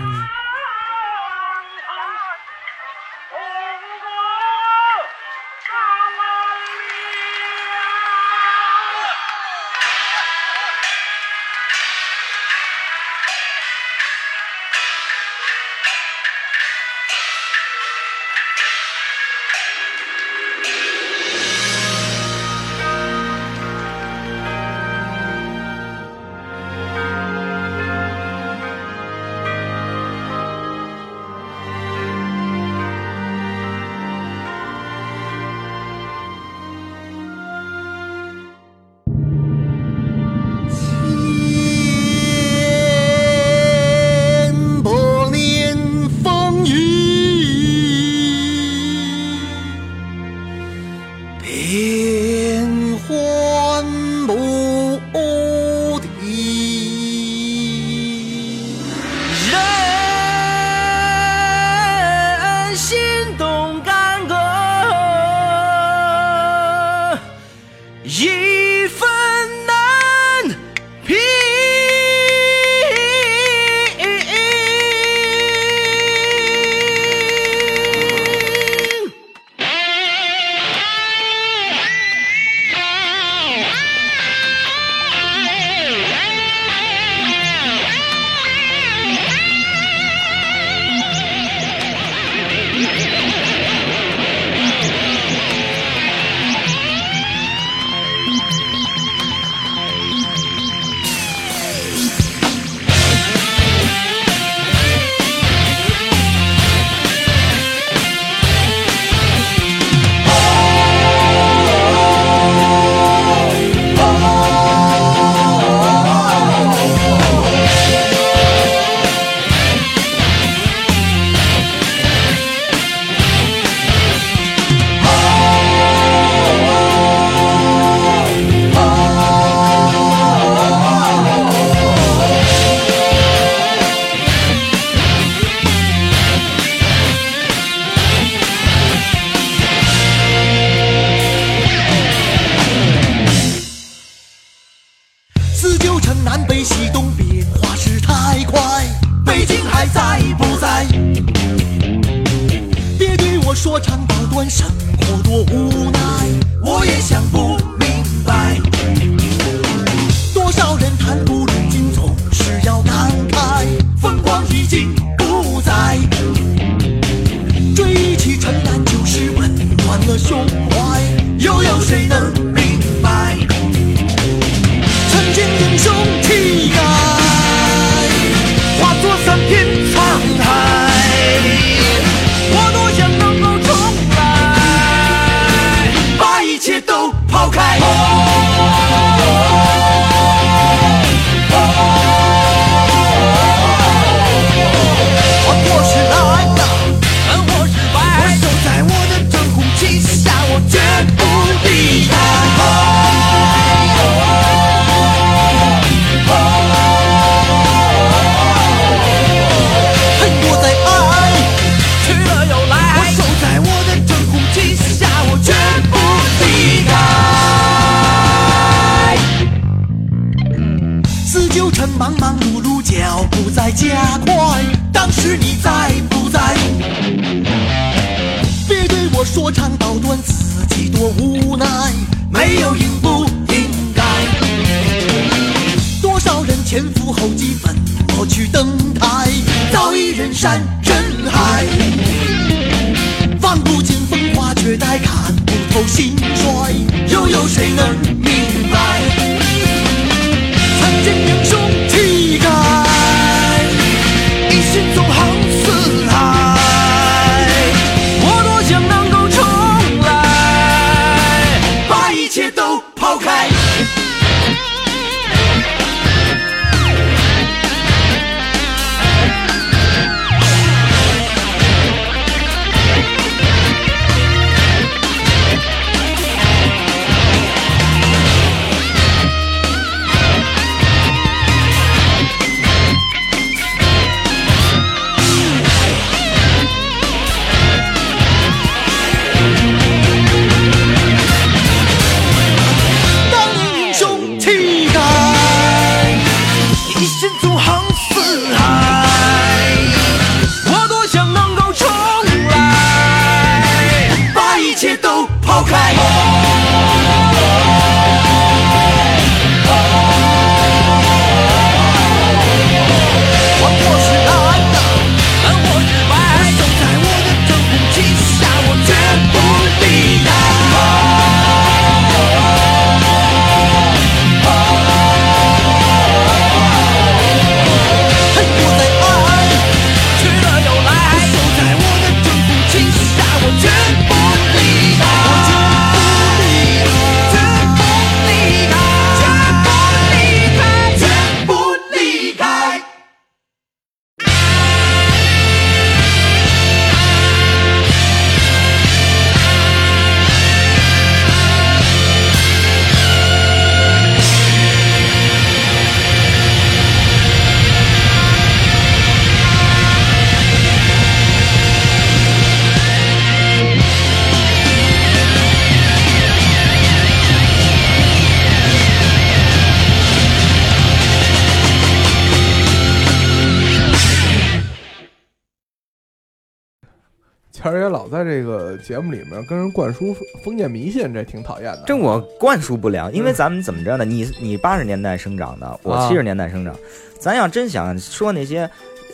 目里面跟人灌输封建迷信，这挺讨厌的。这我灌输不了，因为咱们怎么着呢？你你八十年代生长的，我啊七十年代生长，咱要真想说那些。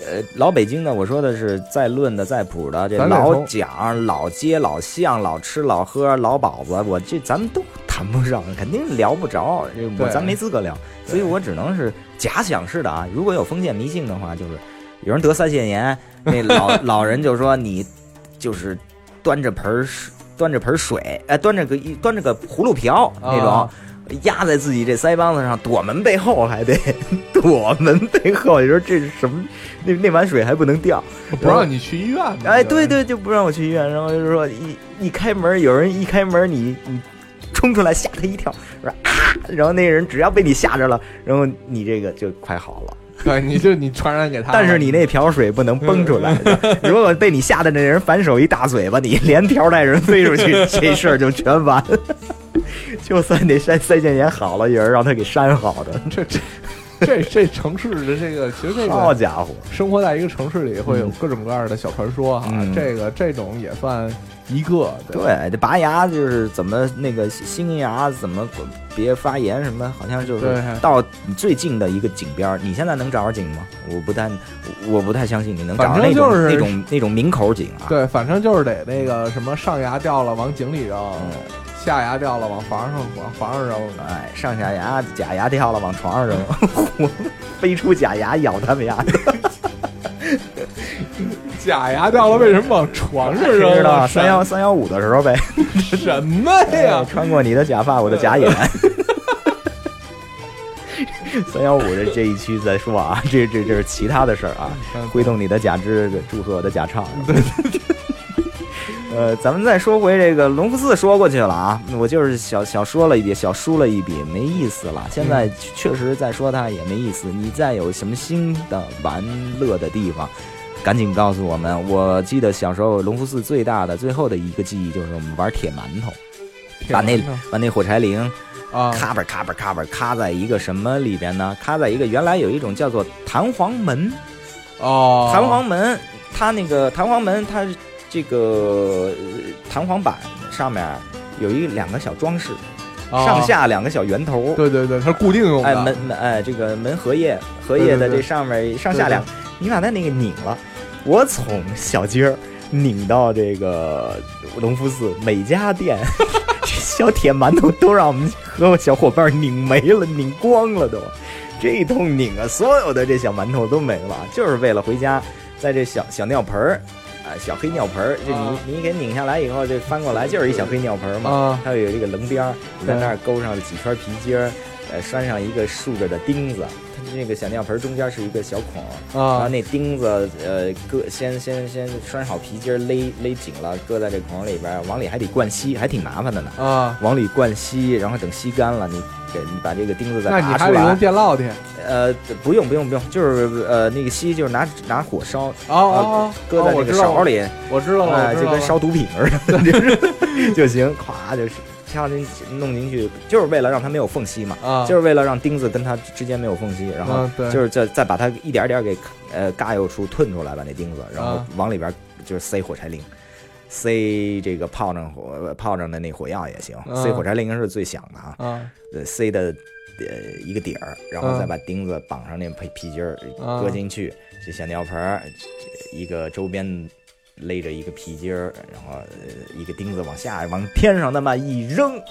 呃，老北京的，我说的是在论的、在谱的，这老蒋、老街、老巷、老吃老喝、老鸨子，我这咱们都谈不上，肯定聊不着，这我咱没资格聊，所以我只能是假想式的啊。如果有封建迷信的话，就是有人得腮腺炎，那老 <laughs> 老人就说你就是端着盆端着盆儿水，哎，端着个一端着个葫芦瓢那种，啊压在自己这腮帮子上，躲门背后还得 <laughs> 躲门背后。你说这是什么？那那碗水还不能掉，不让你去医院呢。哎，对对，就不让我去医院。然后就是说一一开门，有人一开门，你你冲出来吓他一跳，说啊，然后那人只要被你吓着了，然后你这个就快好了。<laughs> 对，你就你传染给他。但是你那瓢水不能崩出来，<laughs> 如果被你吓的那人反手一大嘴巴，你连瓢带人飞出去，<laughs> 这事儿就全完。就算那腮腮腺炎好了，也是让他给扇好的。这这 <laughs> 这这城市的这个，其实这个好家伙，生活在一个城市里，会有各种各样的小传说哈。嗯这个这种也算一个，吧对，这拔牙就是怎么那个新牙怎么别发炎什么，好像就是对到最近的一个井边，你现在能找着井吗？我不太，我不太相信你能找着反那种正就是那种那种明口井啊。对，反正就是得那个什么上牙掉了往井里扔，嗯下牙掉了往房上往房上扔。哎，上下牙假牙掉了往床上扔，我 <laughs> 飞出假牙咬他们牙，<laughs> 假牙掉了为什么往床上知扔啊？<laughs> 道三幺三幺五的时候呗。什么呀？穿过你的假发，我的假眼。三幺五这这一期再说啊，这这这是其他的事儿啊，嗯挥动你的假肢，祝贺我的假唱。呃，咱们再说回这个隆福寺，说过去了啊，我就是小小说了一笔，小输了一笔，没意思了。现在确实再说它也没意思。你再有什么新的玩乐的地方，赶紧告诉我们。我记得小时候隆福寺最大的最后的一个记忆就是我们玩铁馒头，把那把那火柴铃啊，咔吧咔吧咔吧咔在一个什么里边呢？咔在一个原来有一种叫做弹簧门，哦，弹簧门，它那个弹簧门，它这个呃弹簧板上面有一两个小装饰，哦上下两个小圆头。对对对，它是固定用的。哎，门门哎，这个门荷叶，荷叶的这上面上下对对两，你把它那个拧了，我从小街儿拧到这个隆福寺每家店，这小铁馒头都让我们和我小伙伴拧没了，拧光了都。这一通拧啊，所有的这小馒头都没了，就是为了回家，在这小小尿盆儿，啊，小黑尿盆儿，就啊。你你给拧下来以后，这翻过来就是一小黑尿盆儿嘛，啊。它有这个棱边儿，你在那儿勾上了几圈皮筋儿，呃，拴上一个竖着的钉子，它那个小尿盆儿中间是一个小孔，然后啊那钉子呃搁先先先拴好皮筋儿勒勒紧了，搁在这孔里边儿，往里还得灌吸，还挺麻烦的呢。啊，往里灌吸，然后等吸干了，你给你把这个钉子再那你拔出来。还得用电烙铁。呃，不用不用不用，就是呃那个锡就是拿拿火烧，哦哦，搁在那个勺里，我知道了，哎，我知道了就跟烧毒品似的，就 <laughs> 是就行，咵就是敲进弄进去，就是为了让它没有缝隙嘛，啊，就是为了让钉子跟它之间没有缝隙，然后嗯对就是再再把它一点点给呃嘎悠出吞出来，把那钉子，然后啊往里边就是塞火柴铃。塞这个炮仗火炮仗的那火药也行，嗯塞火柴铃是最响的啊。啊呃，塞的呃一个底儿，然后嗯再把钉子绑上那皮皮筋儿，嗯搁进去。这小尿盆儿，一个周边勒着一个皮筋儿，然后呃一个钉子往下往天上那么一扔，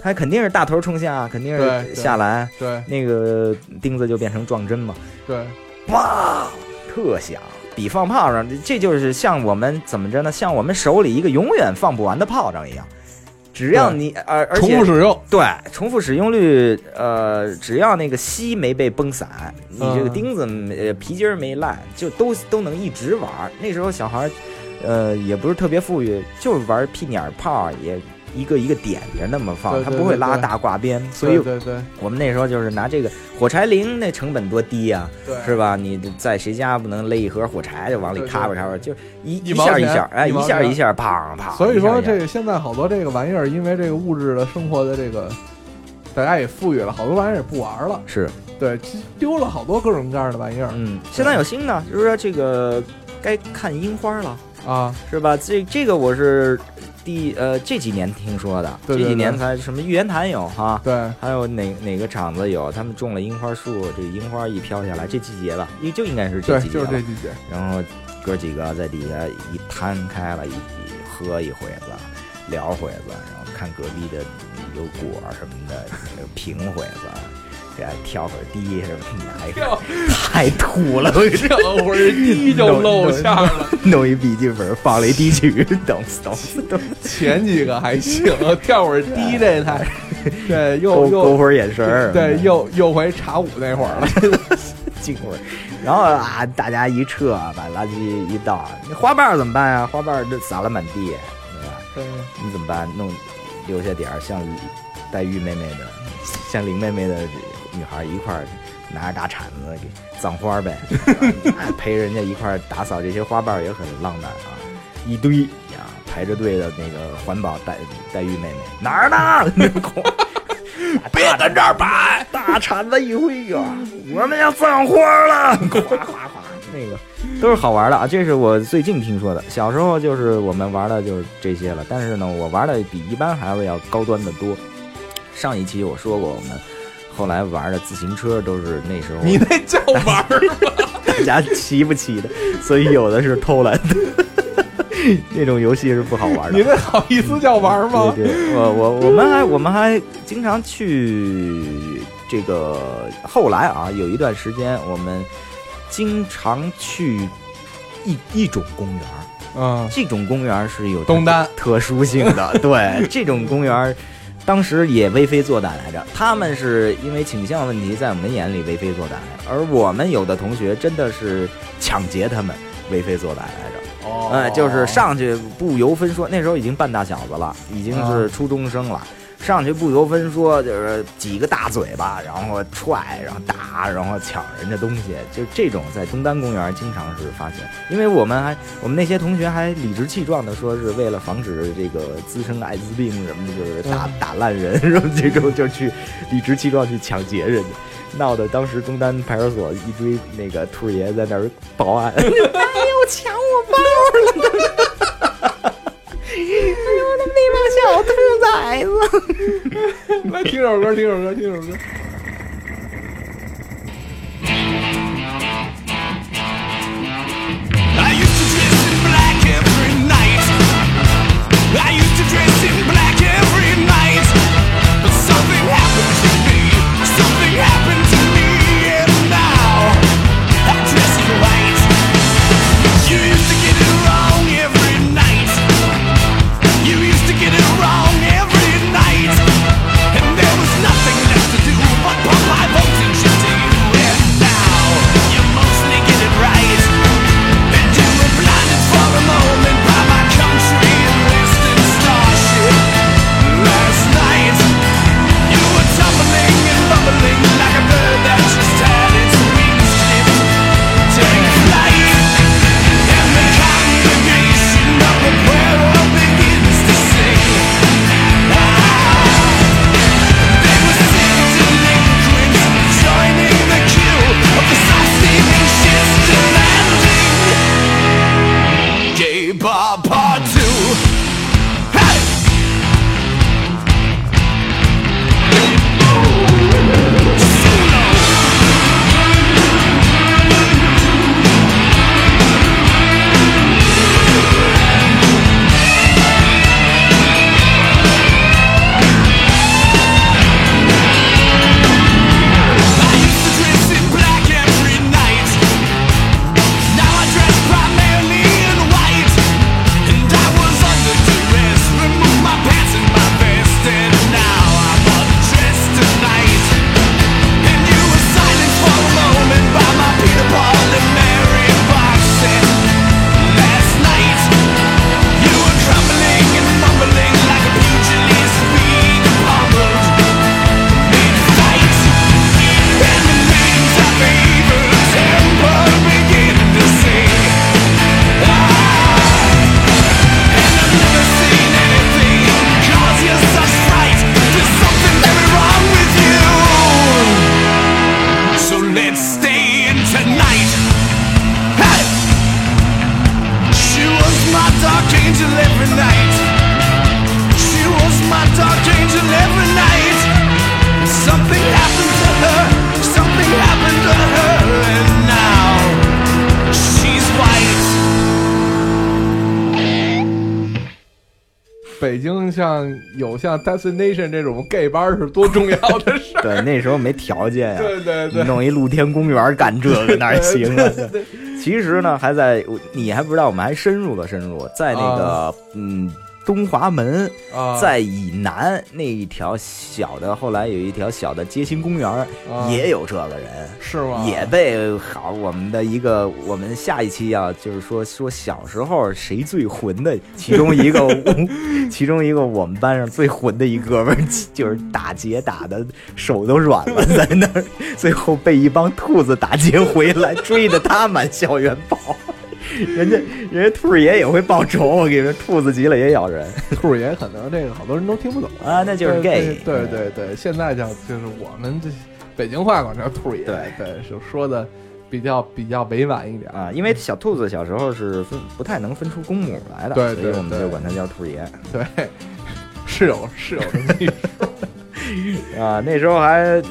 它肯定是大头冲下，肯定是下来，对那个钉子就变成撞针嘛，对，哇，特响。比放炮仗，这就是像我们怎么着呢？像我们手里一个永远放不完的炮仗一样，只要你而而重且复使用。对，重复使用率，呃，只要那个锡没被崩散，你这个嗯钉子呃皮筋儿没烂，就都都能一直玩儿。那时候小孩儿，呃，也不是特别富裕，就是玩屁眼儿炮，也一个一个点着那么放，它不会拉大挂边，所以对对对我们那时候就是拿这个火柴铃，那成本多低呀、对，是吧？你在谁家不能勒一盒火柴就往里咔吧咔吧，就一一下一下，哎，一下一下，砰砰。所以说，这个现在好多这个玩意儿，因为这个物质的生活的这个，大家也富裕了，好多玩意儿也不玩了。是对，丢了好多各种各样的玩意儿嗯，现在有新的，就是说这个该看樱花了。啊。是吧？这这个我是第呃这几年听说的，对对这几年才什么玉渊潭有哈，对，还有哪哪个厂子有，他们种了樱花树，这樱花一飘下来，这季节了，也就应该是这，季节了就是这季节。然后哥几个在底下一摊开了，一一喝一回子，聊会子，然后看隔壁的有果什么的，那个评会子。跳会儿低什么的，哎跳太土了！我跟你说，这会儿低就露馅儿了。弄一笔记本放了一低曲，<laughs> 等等等，前几个还行，跳会儿低这太，<laughs> 对，又勾会儿眼神儿，对，又又回茶舞那会儿了。<laughs> 进会儿，然后啊，大家一撤，把垃圾一倒，那花瓣儿怎么办呀？花瓣儿这撒了满地，对吧？对你怎么办？弄留下点儿像黛玉妹妹的，像林妹妹的女孩一块儿拿着大铲子给葬花儿呗，啊 <laughs> 陪人家一块儿打扫这些花瓣儿也很浪漫啊，一堆啊排着队的那个环保黛黛玉妹妹哪儿呢？<laughs> 别跟这儿摆，大大铲子一挥呀，我们要葬花了，哗哗哗，那个都是好玩的啊。这是我最近听说的，小时候就是我们玩的就是这些了，但是呢，我玩的比一般孩子要高端的多。上一期我说过，我们后来玩的自行车都是那时候你那叫玩儿吗？<laughs> 大家骑不起的，所以有的是偷懒的。<laughs> 那种游戏是不好玩的。你那好意思叫玩儿吗？对对，我我我们还我们还经常去这个。后来啊，有一段时间我们经常去一一种公园儿，嗯，这种公园是有东单特殊性的。对，<laughs> 这种公园儿当时也为非作歹来着。他们是因为倾向问题，在我们眼里为非作歹，而我们有的同学真的是抢劫他们，为非作歹来着。哦哎，就是上去不由分说，那时候已经半大小子了，已经是初中生了。上去不由分说，就是几个大嘴巴，然后踹，然后打，然后抢人家东西，就这种在东单公园经常是发现。因为我们还，我们那些同学还理直气壮的说是为了防止这个滋生艾滋病什么的，就是打、打烂人 <laughs> 什么这种，就去理直气壮去抢劫人家。闹得当时东单派出所一堆那个兔爷在那儿报案，哎呦抢我包了！<laughs> 哎呦，他们那帮小兔崽子！来听首歌，听首歌，听首歌。 I <laughs> used to dress in black every night. I used to dress in black Dark angel every night. She was my dark angel every night. Something happened to her. Something happened to her, and now she's white. 北京像有像 Destination 这种 gay 班是多重要的事儿。对，那时候没条件呀、对对对，弄一露天公园干这个哪行啊？其实呢，还在你还不知道，我们还深入了深入，在那个、嗯东华门，啊，在以南那一条小的，后来有一条小的街心公园，啊也有这个人。是吗？也被好我们的一个，我们下一期要就是说说小时候谁最混的，其中一个，<laughs> 其中一个我们班上最混的一哥们儿，就是打劫打的手都软了，<laughs> 在那儿，最后被一帮兔子打劫回来，追着他满校园跑。<laughs> 人家人家兔儿爷也会报仇，我跟你说，兔子急了也咬人 <laughs> 兔儿爷可能这个好多人都听不懂啊，那就是 gay，对对对对，现在叫就是我们这北京话管叫兔爷，对对，就说的比较比较委婉一点。啊，因为小兔子小时候是分不太能分出公母来的，对对所以我们对就管它叫兔爷对，是有是有这么一说。<laughs> 啊。那时候还呃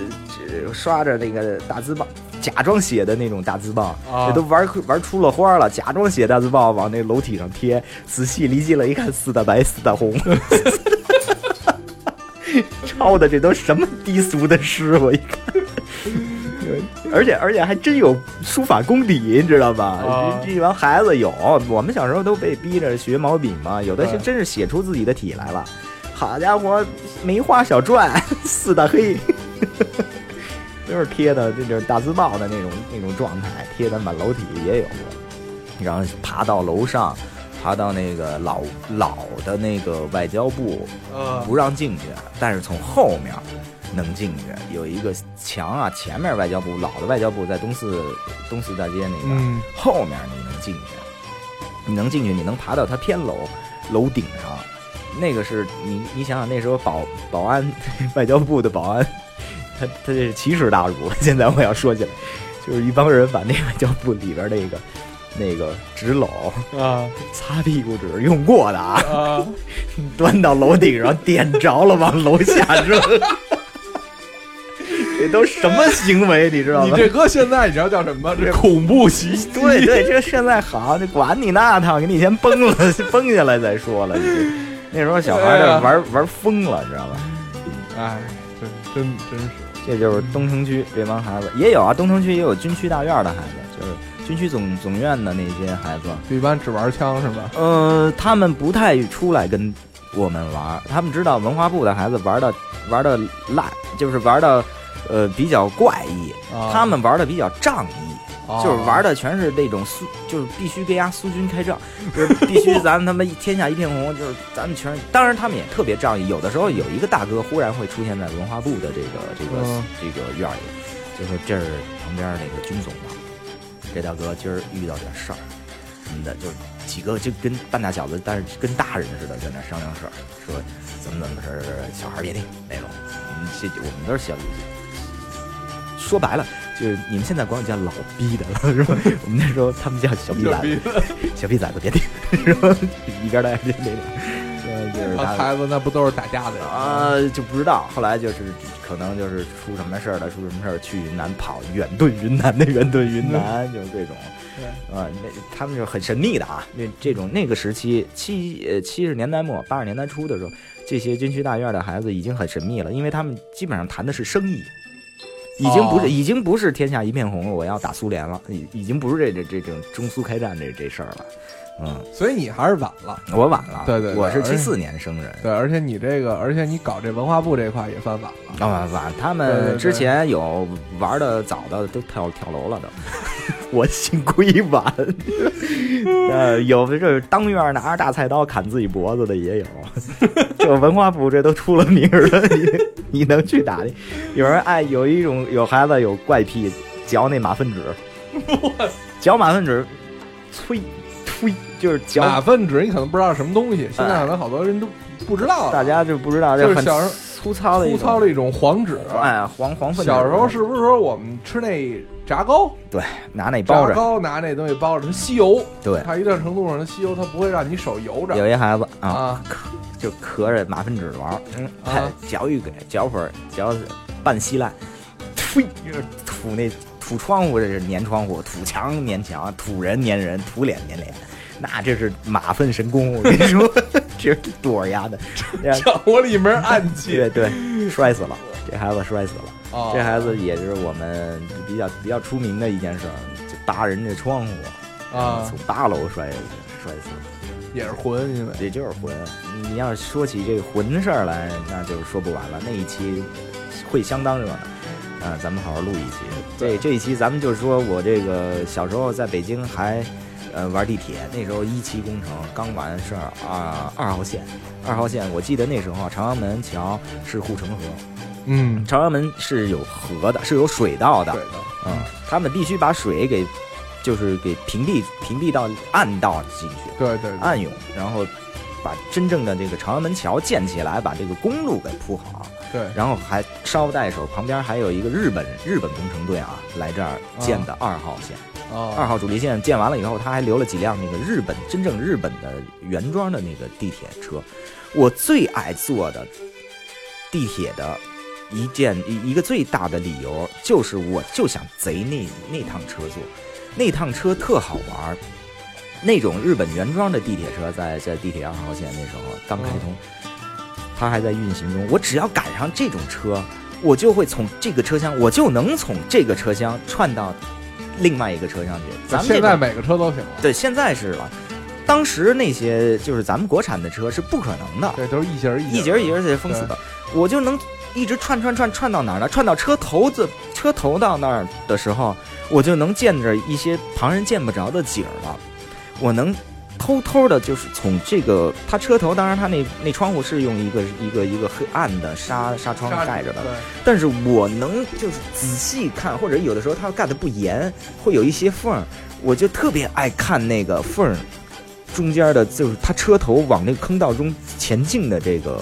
刷着那个大字报，假装写的那种大字报，啊这都玩玩出了花了，假装写大字报往那楼梯上贴，仔细离近了一看，四大白四大红。<laughs> 抄的这都什么低俗的诗？我一看，<laughs> 而且而且还真有书法功底，你知道吧？啊这这帮孩子有，我们小时候都被逼着学毛笔嘛，有的是真是写出自己的体来了。好家伙，梅花小篆，<laughs> 四大黑，都是贴的这种大字报的那种那种状态，贴的满楼体也有。然后爬到楼上，爬到那个老老的那个外交部，呃不让进去，但是从后面能进去。有一个墙啊，前面外交部老的外交部在东四东四大街那边，嗯后面你能进去，你能进去，你能爬到它偏楼楼顶上。那个是你你想想那时候保保安 <laughs> 外交部的保安，他他这是奇耻大辱。<laughs> 现在我要说起来，就是一帮人把那外交部里边那个那个纸篓啊擦屁股纸用过的啊，啊，<laughs> 端到楼顶上点着了，往楼下扔。<laughs> 这都什么行为，你知道吗？你这哥现在你知道叫什么？这恐怖袭击。对对，这现在好，这管你那套，给你先崩了，崩下来再说了。你那时候小孩儿玩玩疯了，你知道吧？哎，真真真是。这就是东城区这帮孩子，也有啊，东城区也有军区大院的孩子，就是军区总总院的那些孩子。一般只玩枪是吧？呃，他们不太出来跟我们玩儿，他们知道文化部的孩子玩的玩的烂，就是玩的呃比较怪异，啊他们玩的比较仗义。啊就是玩的全是那种苏，就是必须跟人家苏军开仗，就是必须咱们他妈一天下一片红，就是咱们全。当然他们也特别仗义，有的时候有一个大哥忽然会出现在文化部的这个这个、嗯这个院里，就说这是旁边那个军总嘛，这大哥今儿遇到点事儿什么的，就是几个就跟半大小子，但是跟大人似的在那商量事儿，说怎么怎么事儿，小孩儿别听那种。嗯，这我们都是小说白了，就是你们现在管我叫老逼的了，是吧？我们那时候他们叫小逼崽子，<laughs> 小逼崽子别听，是吧？一边待着那种，呃，就是啊他孩子那不都是打架的啊，就不知道。后来就是可能就是出什么事儿了，出什么事儿去云南跑，远遁 <laughs> 云南的远遁云南，就是这种。啊，那他们就很神秘的啊。那这种那个时期七呃七十年代末八十年代初的时候，这些军区大院的孩子已经很神秘了，因为他们基本上谈的是生意。已经不是，哦已经不是天下一片红了，我要打苏联了，已已经不是这这这种中苏开战这这事儿了。嗯，所以你还是晚了。我晚了，对对对我是而且七四年生人。对，而且你这个，而且你搞这文化部这块也算晚了。啊，晚，他对对对们之前有玩的早的都跳跳楼了都，<laughs> 我幸亏晚。<laughs> 呃，有的这当院拿着大菜刀砍自己脖子的也有，<laughs> 这文化部这都出了名儿了，你你能去打的？有人爱有一种有孩子有怪癖，嚼那马粪纸，嚼马粪纸，催推就是嚼马粪纸你可能不知道是什么东西，现在可能好多人都不知道了。大家就不知道，这很就是小时候粗糙的一粗种糙的一种黄纸。哎黄黄粪纸。小时候是不是说我们吃那炸糕，对拿那包着，炸糕拿那东西包着，它吸油，对，它一定程度上它吸油，它不会让你手油着。有一孩子啊，啊，就咳着马粪纸玩儿，嗯，啊嚼一给，嚼会儿，嚼半稀烂，呸，就是吐那吐窗户，这是粘窗户，吐墙粘墙，吐人粘人，吐脸粘脸，那这是马粪神功，我跟你说，<laughs> 这是多少丫的，<laughs> 掌握了一门暗器。对对，摔死了，这孩子摔死了。哦这孩子也是我们比较比较出名的一件事儿，就搭人家窗户，啊从八楼摔下去，摔死了。也是魂，因为这就是魂。你要是说起这个魂事儿来，那就说不完了。那一期会相当热闹，啊、咱们好好录一期。这对这一期咱们就说我这个小时候在北京还呃玩地铁，那时候一期工程刚完事儿啊，二号线，二号线，我记得那时候啊朝阳门桥是护城河，嗯，朝阳门是有河的，是有水道的嗯，他们必须把水给就是给屏蔽屏蔽到暗道进去。对对对，暗涌，然后把真正的这个朝阳门桥建起来，把这个公路给铺好。对，然后还捎带手旁边还有一个日本日本工程队啊来这儿建的二号线。啊，二号主力线建完了以后，他还留了几辆那个日本真正日本的原装的那个地铁车。我最爱坐的地铁的一件一一个最大的理由，就是我就想贼那那趟车坐，那趟车特好玩。那种日本原装的地铁车在在地铁二号线那时候刚开通，它还在运行中。我只要赶上这种车，我就会从这个车厢，我就能从这个车厢串到另外一个车上去。咱们现在每个车都行了，对，现在是了。当时那些就是咱们国产的车是不可能的，对，都是一节儿一节一节儿得封死的，我就能一直串串串串到哪儿呢？串到车头子车头到那儿的时候，我就能见着一些旁人见不着的景儿了。我能偷偷的，就是从这个他车头，当然他那那窗户是用一个一个一个黑暗的纱纱窗盖着的，对，但是我能就是仔细看，或者有的时候它盖的不严，会有一些缝儿，我就特别爱看那个缝儿中间的，就是他车头往那个坑道中前进的这个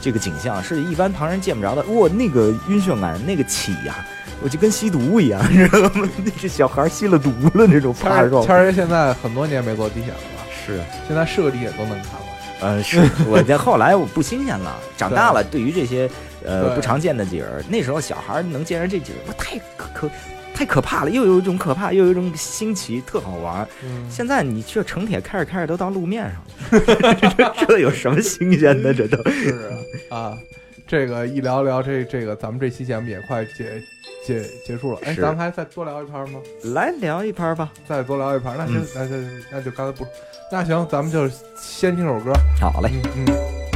这个景象，是一般旁人见不着的。哇，那个晕眩感，那个起呀、我就跟吸毒一样，<laughs> 你知道吗？那是小孩吸了毒了那种谦怕状。谦儿现在很多年没坐地铁了吧？是，现在是个地铁都能看了。呃，是我这后来我不新鲜了，<laughs> 长大了，对于这些呃不常见的景儿，那时候小孩儿能见着这景儿，哇，太可可太可怕了，又有一种可怕，又有一种新奇，特好玩现在你这城铁开着开着都到路面上了，<laughs> 这有什么新鲜的？这都是啊啊，这个一聊聊这这个，咱们这期节目也快结结结束了。哎，咱们还再多聊一盘吗？来聊一盘吧。再多聊一盘，那行嗯，那就那就刚才不，那行，咱们就先听首歌。好嘞，嗯嗯。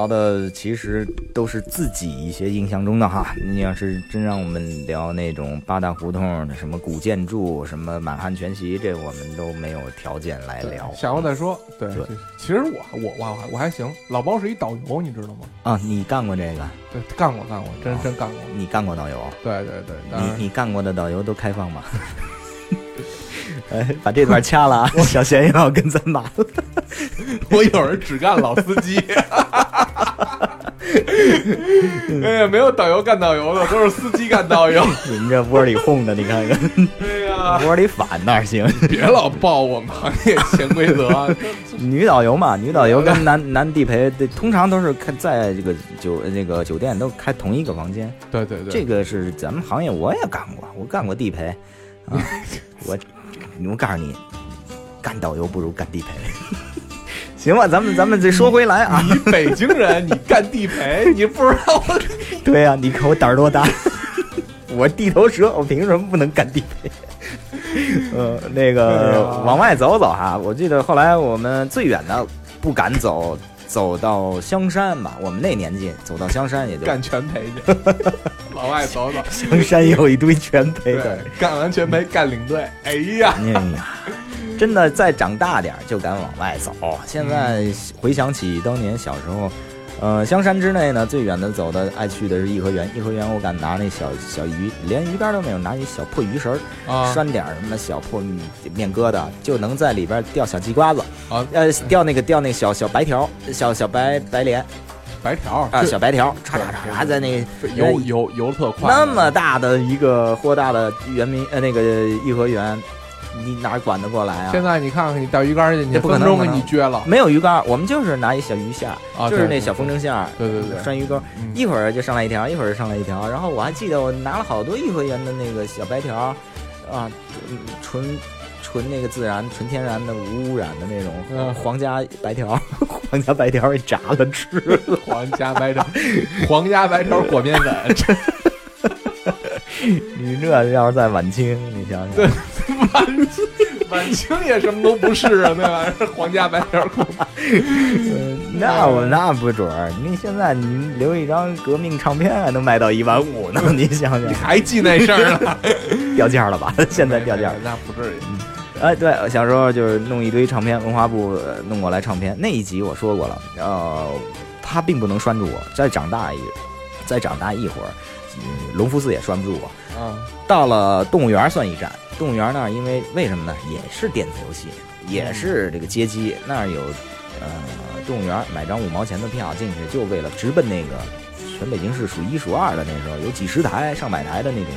聊的其实都是自己一些印象中的哈。你要是真让我们聊那种八大胡同的什么古建筑、什么满汉全席，这我们都没有条件来聊。下回再说。对对，其实我我我我还行，老包是一导游，你知道吗？啊，你干过这个？对，干过干过，真真干过。你干过导游？对对对，你你干过的导游都开放吗？<laughs> 哎，把这段掐了啊！小贤又要跟咱骂了。<laughs> 我有人只干老司机。<laughs> 哎呀，没有导游干导游的，都是司机干导游。你们这窝里哄的，你看看，哎呀，窝里反哪儿行？别老报我们行业潜规则啊。女导游嘛，女导游跟男男地陪，对通常都是开在这个酒那个酒店都开同一个房间。对对对，这个是咱们行业我也干过，我干过地陪啊。<laughs> 我我告诉你，干导游不如干地陪。<laughs> 行吧，咱们咱们再说回来啊。你北京人，你干地陪，你不知道我 <laughs> 对呀、你看我胆儿多大？<laughs> 我地头蛇，我凭什么不能干地陪？呃，那哎个呀往外走走哈，我记得后来我们最远的不敢走，走到香山吧。我们那年纪走到香山也就干全陪去，<laughs> 老外走走。香山有一堆全陪干完全陪干领队。哎呀，哎呀，真的再长大点儿就敢往外走。现在回想起当年小时候，呃，香山之内呢，最远的走的爱去的是颐和园。颐和园我敢拿那小小鱼，连鱼竿都没有，拿一小破鱼绳儿，啊拴点儿什么小破面疙瘩，就能在里边钓小鸡瓜子，啊，呃，钓那个钓那个小小白条，小小白白鲢白条啊，小白条，唰唰唰唰在那个游游游特快，那么大的一个豁大的圆明呃那个颐和园，你哪管得过来啊？现在你看看你钓鱼竿去，你这不可分钟给你撅了没有鱼竿，我们就是拿一小鱼线，啊！就是那小风筝线儿，对对对拴鱼钩，嗯一会儿就上来一条，一会儿就上来一条。然后我还记得我拿了好多颐和园的那个小白条，啊，嗯纯纯那个自然、纯天然的、无污染的那种嗯皇家白条，皇家白条 <laughs> 给炸了吃了。<laughs> 皇家白条，皇家白条裹面粉，<laughs> 你这要是在晚清，你想想，<laughs> 晚清也什么都不是啊，那玩意儿皇家白条裹呃 <laughs> 那我那不准儿。你现在你留一张革命唱片还能卖到一万五呢，你想想，你还记那事儿呢？<laughs> 掉价了吧？现在掉价。那不至于。哎，对，小时候就是弄一堆唱片，文化部呃弄过来唱片。那一集我说过了，呃，他并不能拴住我。再长大一，再长大一会儿，嗯，隆福寺也拴不住我。啊，到了动物园算一站，动物园那儿因为为什么呢？也是电子游戏，也是这个街机，那儿有呃动物园买张五毛钱的票进去，就为了直奔那个全北京市数一数二的那时候有几十台、上百台的那种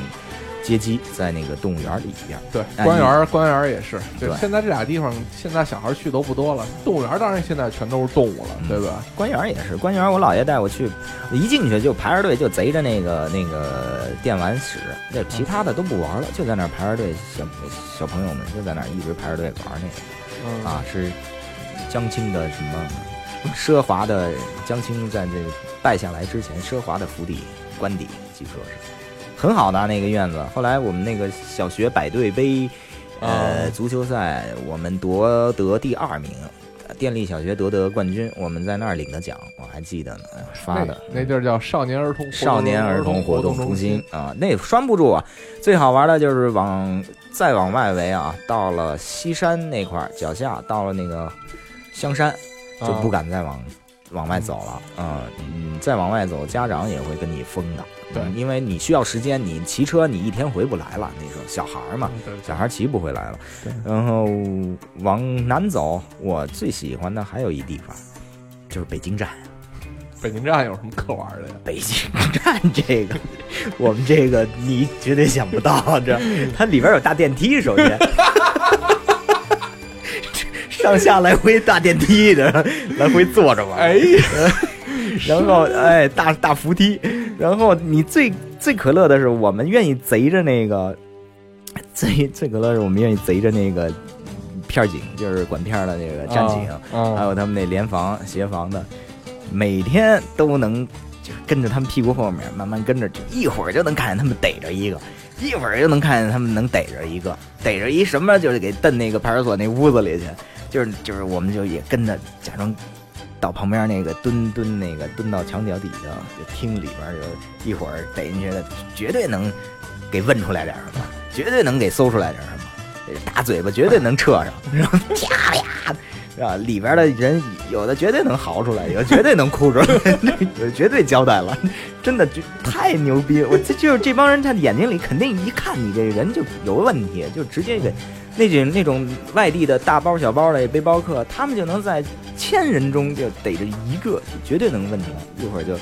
街机在那个动物园里边。对，哎官园儿官园儿也是。对对，现在这俩地方，现在小孩去都不多了。动物园儿当然现在全都是动物了，嗯对吧？官园也是，官园我姥爷带我去，一进去就排着队，就贼着那个那个电玩室，那其他的都不玩了，就在那儿排着队，小小朋友们就在那儿一直排着队玩那个。嗯啊，是江青的什么奢华的江青在这个败下来之前，奢华的府邸官邸，据说是很好的那个院子。后来我们那个小学百队杯，呃，哦足球赛我们夺得第二名。电力小学夺得冠军，我们在那儿领的奖，我还记得呢，哎发的。那那地儿叫少年儿童少年儿童活动中中心啊，那拴不住啊。最好玩的就是往再往外围啊，到了西山那块儿脚下，到了那个香山，就不敢再往往外走了，嗯嗯，再往外走，家长也会跟你疯的，对嗯因为你需要时间，你骑车你一天回不来了，那时候小孩儿嘛，小孩骑不回来了对。然后往南走，我最喜欢的还有一地方，就是北京站。北京站有什么可玩的呀？<laughs> 北京站这个，我们这个你绝对想不到，这 <laughs> 它里边有大电梯，首先。上下来回大电梯的，来回坐着玩。哎呀，<laughs> 然后哎，大大扶梯，然后你最最可乐的是，我们愿意贼着那个，最最可乐是我们愿意贼着那个片儿警，就是管片儿的那个站警，啊还有他们那联防协防的，每天都能就是跟着他们屁股后面慢慢跟着，就一会儿就能看见他们逮着一个，一会儿就能看见他们能逮着一个，逮着一什么就是给蹬那个派出所那屋子里去，就是就是我们就也跟着假装。到旁边那个蹲蹲那个蹲到墙角底下，就听里边就一会儿逮进去的，绝对能给问出来点什么，绝对能给搜出来点什么，大嘴巴绝对能撤上，然后啪呀，是吧？里边的人有的绝对能嚎出来，有的绝对能哭出来，<laughs> 有的绝对交代了，真的就太牛逼！我这就是这帮人，他眼睛里肯定一看你这人就有问题，就直接给那种那种外地的大包小包的背包客，他们就能在千人中就逮着一个，绝对能问出来。一会儿就，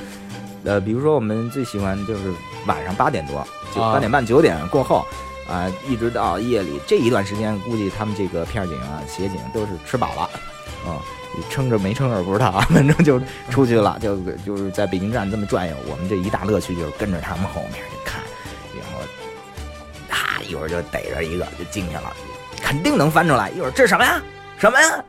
呃，比如说我们最喜欢就是晚上八点多，就啊八点半九点过后。啊，一直到夜里这一段时间，估计他们这个片儿警啊、协警都是吃饱了，啊、你撑着没撑着不知道啊，<laughs> 反正就出去了，就就是在北京站这么转悠。我们这一大乐趣就是跟着他们后面去看，然后啊一会儿就逮着一个就进去了，肯定能翻出来。一会儿这是什么呀？什么呀？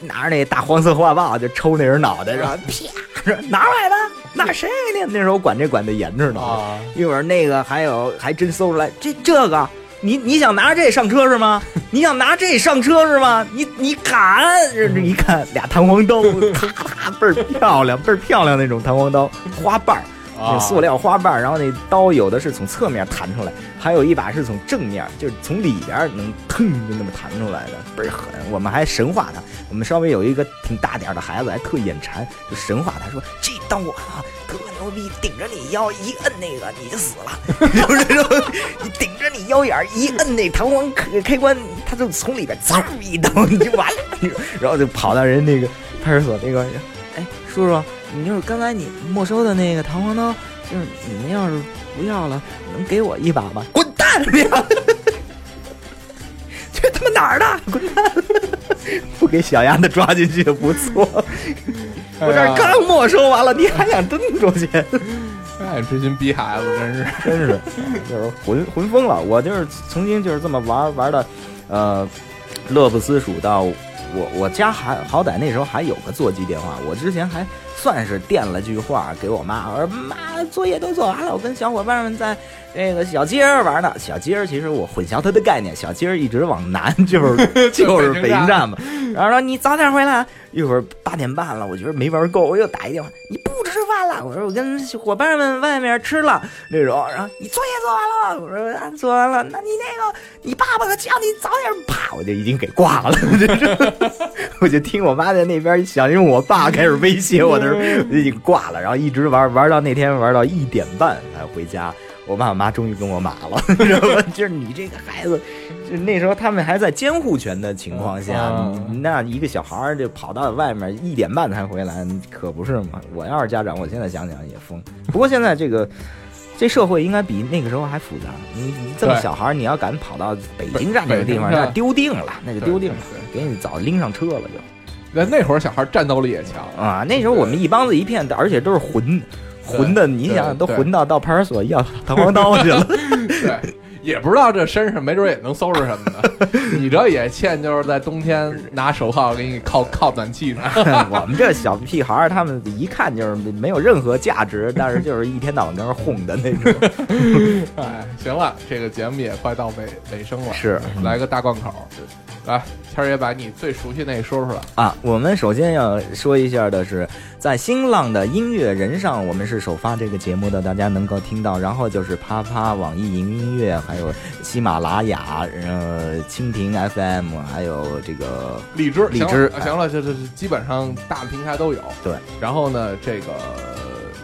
拿着那大黄色画报就抽那人脑袋，然后啪拿出来的，那谁给你？那时候管这管得严着呢。啊，一会儿那个还有还真搜出来，这这个你你想拿着这上车是吗？你想拿这上车是吗？<laughs> 你你敢？这这一看俩弹簧刀，<laughs> 咔咔倍儿漂亮，倍儿漂亮那种弹簧刀，花瓣儿。那啊。塑料花瓣，然后那刀有的是从侧面弹出来，还有一把是从正面，就是从里边能腾就那么弹出来的，倍儿狠。我们还神话他，我们稍微有一个挺大点的孩子还特眼馋，就神话他说这刀啊特牛逼，顶着你腰一摁那个你就死了，<laughs> 就是这种你顶着你腰眼一摁那弹簧开开关，他就从里边嗖 <laughs> 一刀你就完了，<laughs> 然后就跑到人那个派出所那个，哎叔叔。你就是刚才你没收的那个弹簧刀，就是你们要是不要了，能给我一把吗？滚蛋！你！<laughs> 这他妈哪儿的？滚蛋！<laughs> 不给小丫头抓进去不错。我这儿刚没收完了，你还想蹬出去？<laughs> 哎，知心逼孩子，真是真是，就是魂魂疯了。我就是曾经就是这么玩玩的，呃，乐不思蜀到我我家还好歹那时候还有个座机电话，我之前还算是垫了句话给我妈，我说妈，作业都做完了，我跟小伙伴们在这个小鸡儿玩呢。小鸡儿其实我混淆它的概念，小鸡儿一直往南就是 <laughs> 就是北京站嘛。然后说你早点回来，一会儿八点半了，我觉得没玩够，我又打一电话，你不吃饭了？我说我跟伙伴们外面吃了那种，然后你作业做完了吗？我说啊做完了，那你那个你爸爸可叫你早点，啪我就已经给挂了，就 <laughs> 是我就听我妈在那边想用我爸开始威胁我的时候，我就已经挂了，然后一直玩玩到那天玩到一点半才回家。我爸我妈终于跟我码了，<laughs> 你知道吗？<laughs> 就是你这个孩子，就那时候他们还在监护权的情况下，嗯那一个小孩儿就跑到外面一点半才回来，可不是嘛？我要是家长，我现在想想也疯。不过现在这个这社会应该比那个时候还复杂。你你这么小孩儿，你要敢跑到北京站这个地方，那丢定了，那就丢定了，给你早拎上车了就。那那会儿小孩战斗力也强，啊，那时候我们一帮子一片，而且都是混混的，你想想都混到到派出所要弹簧刀去了。<laughs> 对，也不知道这身上没准也能搜着什么的。<laughs> 你这也欠就是在冬天拿手铐给你靠靠暖气上。<laughs> 我们这小屁孩儿，他们一看就是没有任何价值，但是就是一天到晚在那儿哄的那种。<laughs> 哎，行了，这个节目也快到尾尾声了，是来个大贯口。来，谦儿爷把你最熟悉那说出来。啊，我们首先要说一下的是，在新浪的音乐人上，我们是首发这个节目的，大家能够听到。然后就是啪啪、网易云音乐，还有喜马拉雅，呃，蜻蜓 FM，还有这个荔枝，荔枝行了，这这这基本上大的平台都有。对，然后呢，这个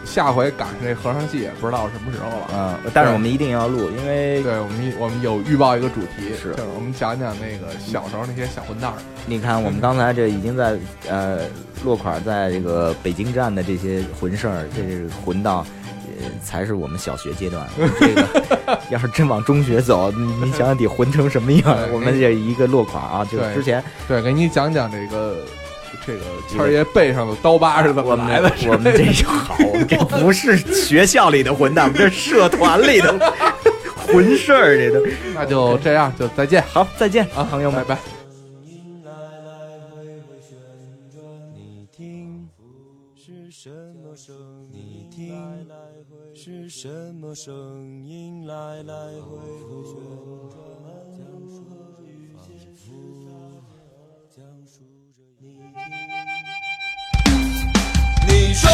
下回赶上这合唱戏也不知道什么时候了。嗯，但是我们一定要录，因为对我们我们有预报一个主题，是就是我们讲讲那个小时候那些小混蛋儿。你看我们刚才这已经在呃落款在这个北京站的这些混事儿，这是混到。呃，才是我们小学阶段。<laughs> 这个 <laughs> 要是真往中学走，你你想想得混成什么样？<laughs> 我们这一个落款啊，就对之前对，给你讲讲这个这个谦儿爷背上的刀疤是怎么来的？我们这就好，我们这不是学校里的混蛋，我们这是社团里的混事儿，这都那就这样，就再见好，再见啊，朋友们拜。拜。什么声音来来回回？旋转将我你。你说